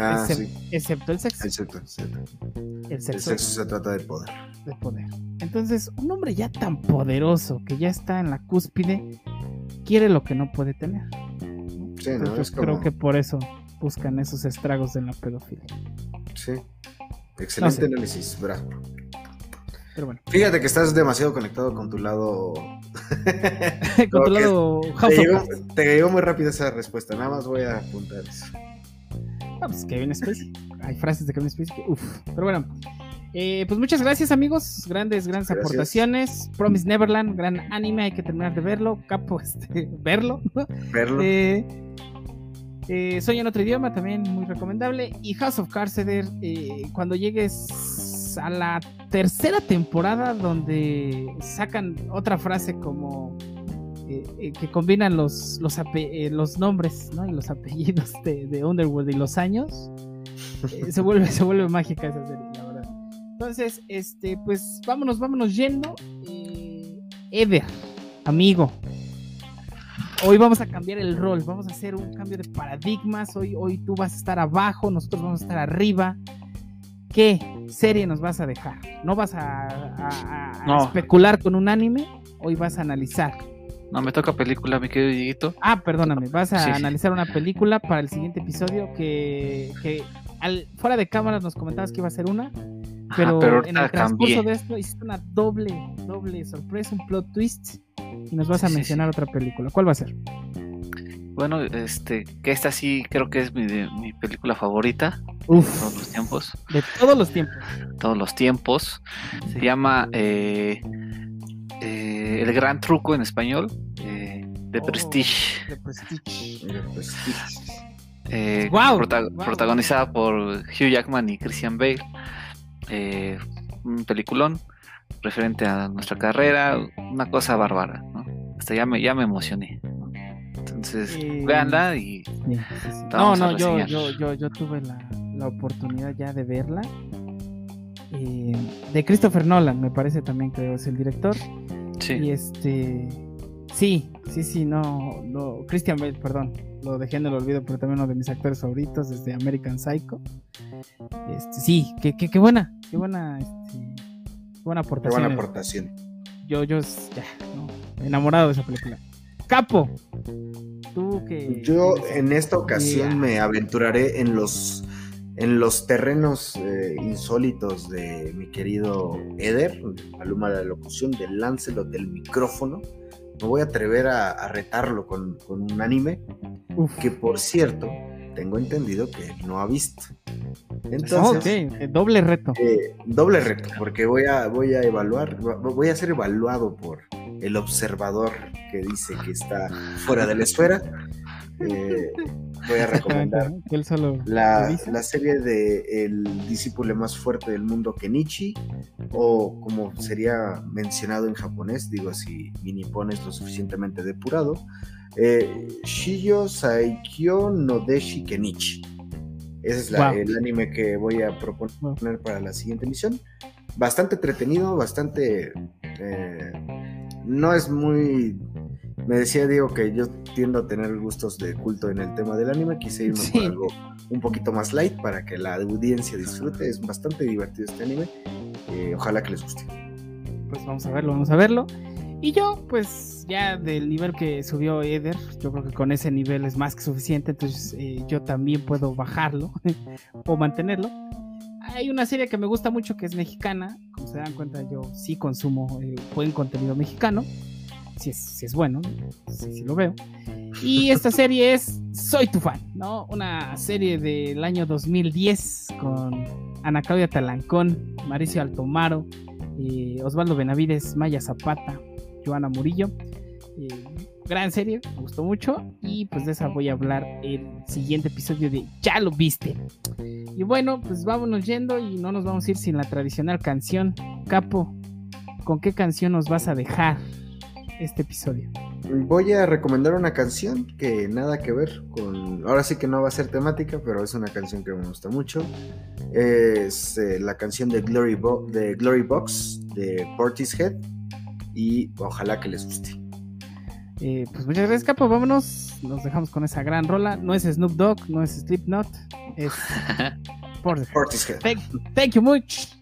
Ah, Excep- sí. Excepto el sexo. Excepto, excepto. El El sexo se trata de poder. de poder. Entonces, un hombre ya tan poderoso que ya está en la cúspide, quiere lo que no puede tener. Sí, ¿no? Entonces, Es como... creo que por eso buscan esos estragos de la pedofilia. Sí. Excelente No sé. análisis, bravo. Pero bueno, Fíjate que estás demasiado conectado con tu lado. *laughs* con tu lado te, House llegó, Cards. te llegó muy rápido esa respuesta. Nada más voy a apuntar eso. Ah, pues Kevin Spacey. Hay frases de Kevin Spacey que, uff. Pero bueno, eh, pues muchas gracias, amigos. Grandes, grandes Gracias. aportaciones. Promise Neverland, gran anime, hay que terminar de verlo. Capo, este, *laughs* verlo. Verlo. Eh, eh, Soy en otro idioma, también muy recomendable. Y House of Cards, eh, cuando llegues a la tercera temporada, donde sacan otra frase como eh, eh, que combinan los, los, nombres ¿no? y los apellidos de, de Underworld y los años, se, vuelve, *laughs* se vuelve mágica esa serie, la verdad. Entonces, este, pues vámonos, vámonos yendo. Eder, amigo, Hoy vamos a cambiar el rol, vamos a hacer un cambio de paradigmas. Hoy, hoy tú vas a estar abajo, nosotros vamos a estar arriba. ¿Qué serie nos vas a dejar? No vas a, a- a No. especular con un anime, hoy vas a analizar. No, me toca película, mi querido Dieguito. Ah, perdóname, vas a Sí, analizar una película para el siguiente episodio que, que al, fuera de cámaras nos comentabas que iba a ser una, Ajá, pero, en el transcurso cambié. de esto hiciste una doble, doble sorpresa, un plot twist y nos vas a Sí, sí, mencionar otra película. ¿Cuál va a ser? Bueno, este, que esta sí creo que es mi, de- mi película favorita de todos los tiempos. de todos los tiempos. Todos los tiempos. Se llama eh, eh, El Gran Truco en español. eh, The Oh, Prestige. The Prestige. Sí. eh, prota- protagonizada por Hugh Jackman y Christian Bale. Eh, un peliculón referente a nuestra carrera, una cosa bárbara. ¿no? Hasta ya me, ya me emocioné. ¿no? Entonces, Eh, véanla y Sí, sí, sí. La No, no, yo, yo, yo, yo tuve la, la oportunidad ya de verla. Eh, de Christopher Nolan, me parece también que es el director. Y sí, este. Sí, sí, sí, no, no. Christian Bale, perdón. Lo dejé en el olvido, pero también uno de mis actores favoritos desde American Psycho. Este, sí, qué, qué, qué buena, qué buena, este, qué buena Qué aportación. buena aportación. yo, yo, ya, no, enamorado de esa película. Capo, tú que. Yo en esta ocasión Yeah. me aventuraré en los en los terrenos eh, insólitos de mi querido Eder, alumna de la locución, de Lancelot del micrófono. Me voy a atrever a, a retarlo con, con un anime Uf. que, por cierto, tengo entendido que no ha visto. Entonces, ok, doble reto. eh, doble reto, porque voy a, voy a evaluar, va- voy a ser evaluado por el observador que dice que está fuera de la esfera. Eh, voy a *laughs* recomendar la, la serie de El discípulo más fuerte del mundo, Kenichi, o como sería mencionado en japonés, digo si mi nipón es lo suficientemente depurado, eh, Shiyo Saikyo no Deshi Kenichi. Ese es la- Wow. el anime que voy a proponer para la siguiente emisión. Bastante entretenido, bastante... eh, no es muy... Me decía Diego que yo tiendo a tener gustos de culto en el tema del anime. Quise irme Sí. por algo un poquito más light para que la audiencia disfrute. Es bastante divertido este anime. Eh, ojalá que les guste. pues vamos a verlo, vamos a verlo. Y yo, pues ya del nivel que subió Eder, yo creo que con ese nivel es más que suficiente, entonces eh, yo también puedo bajarlo *laughs* o mantenerlo. Hay una serie que me gusta mucho que es mexicana, como se dan cuenta yo sí consumo eh, buen contenido mexicano, si es, si es bueno, sí lo veo. Y *laughs* esta serie es Soy tu fan, ¿no? Una serie del año 2010 con Ana Claudia Talancón, Mauricio Altomaro, eh, Osvaldo Benavides, Maya Zapata, Joana Murillo. Eh, gran serie, me gustó mucho. Y pues de esa voy a hablar el siguiente episodio de Ya lo viste. Y bueno, pues vámonos yendo y no nos vamos a ir sin la tradicional canción. Capo, ¿con qué canción nos vas a dejar este episodio? Voy a recomendar una canción que nada que ver con. Ahora sí que no va a ser temática, pero es una canción que me gusta mucho. Es eh, la canción de Glory, Bo- de Glory Box de Portishead. Y ojalá que les guste. Eh, pues muchas gracias, Capo. Vámonos. Nos dejamos con esa gran rola. No es Snoop Dogg, no es Slipknot, es *laughs* Portishead. Portishead. Thank, thank you much.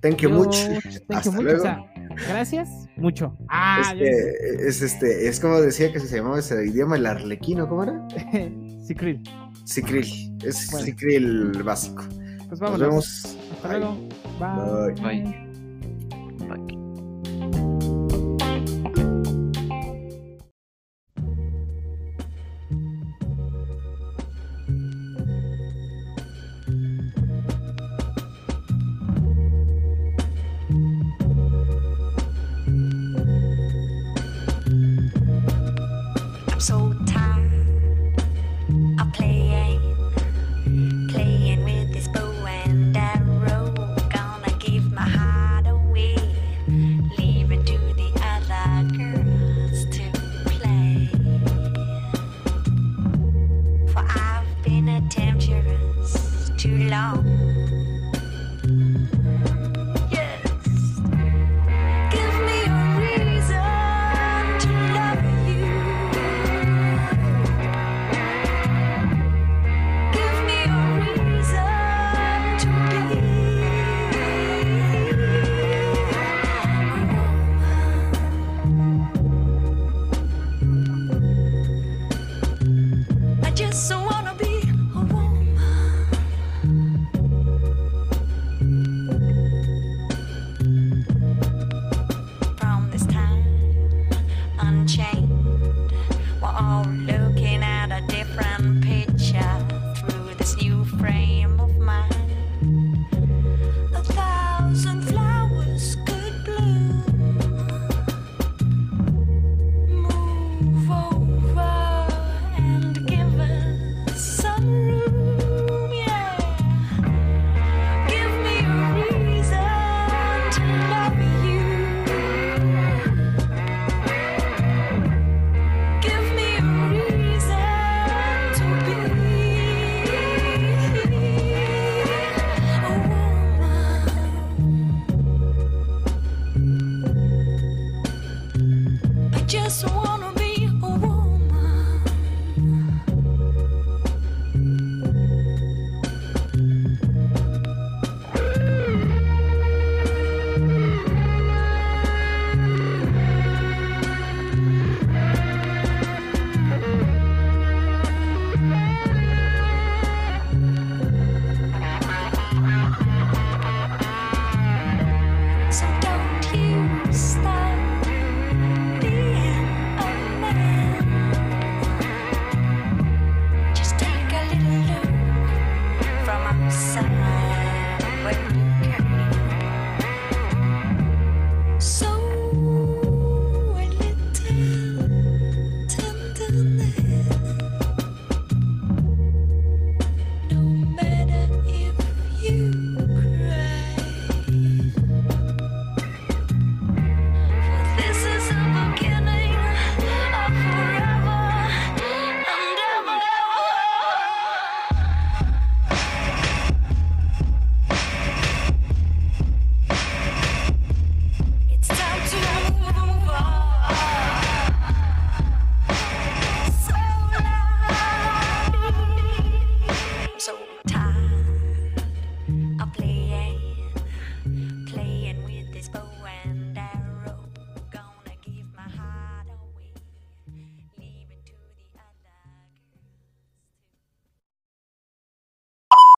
Thank you Yo- much. Thank Hasta you. O sea, gracias, mucho. Ah, es, este, es como decía que se llamaba ese idioma el arlequino, ¿cómo era? *laughs* sí, Krill. Sicril. Es Bueno. Básico. Pues Nos vámonos. vemos. Hasta Bye. luego. Bye. Bye. Bye.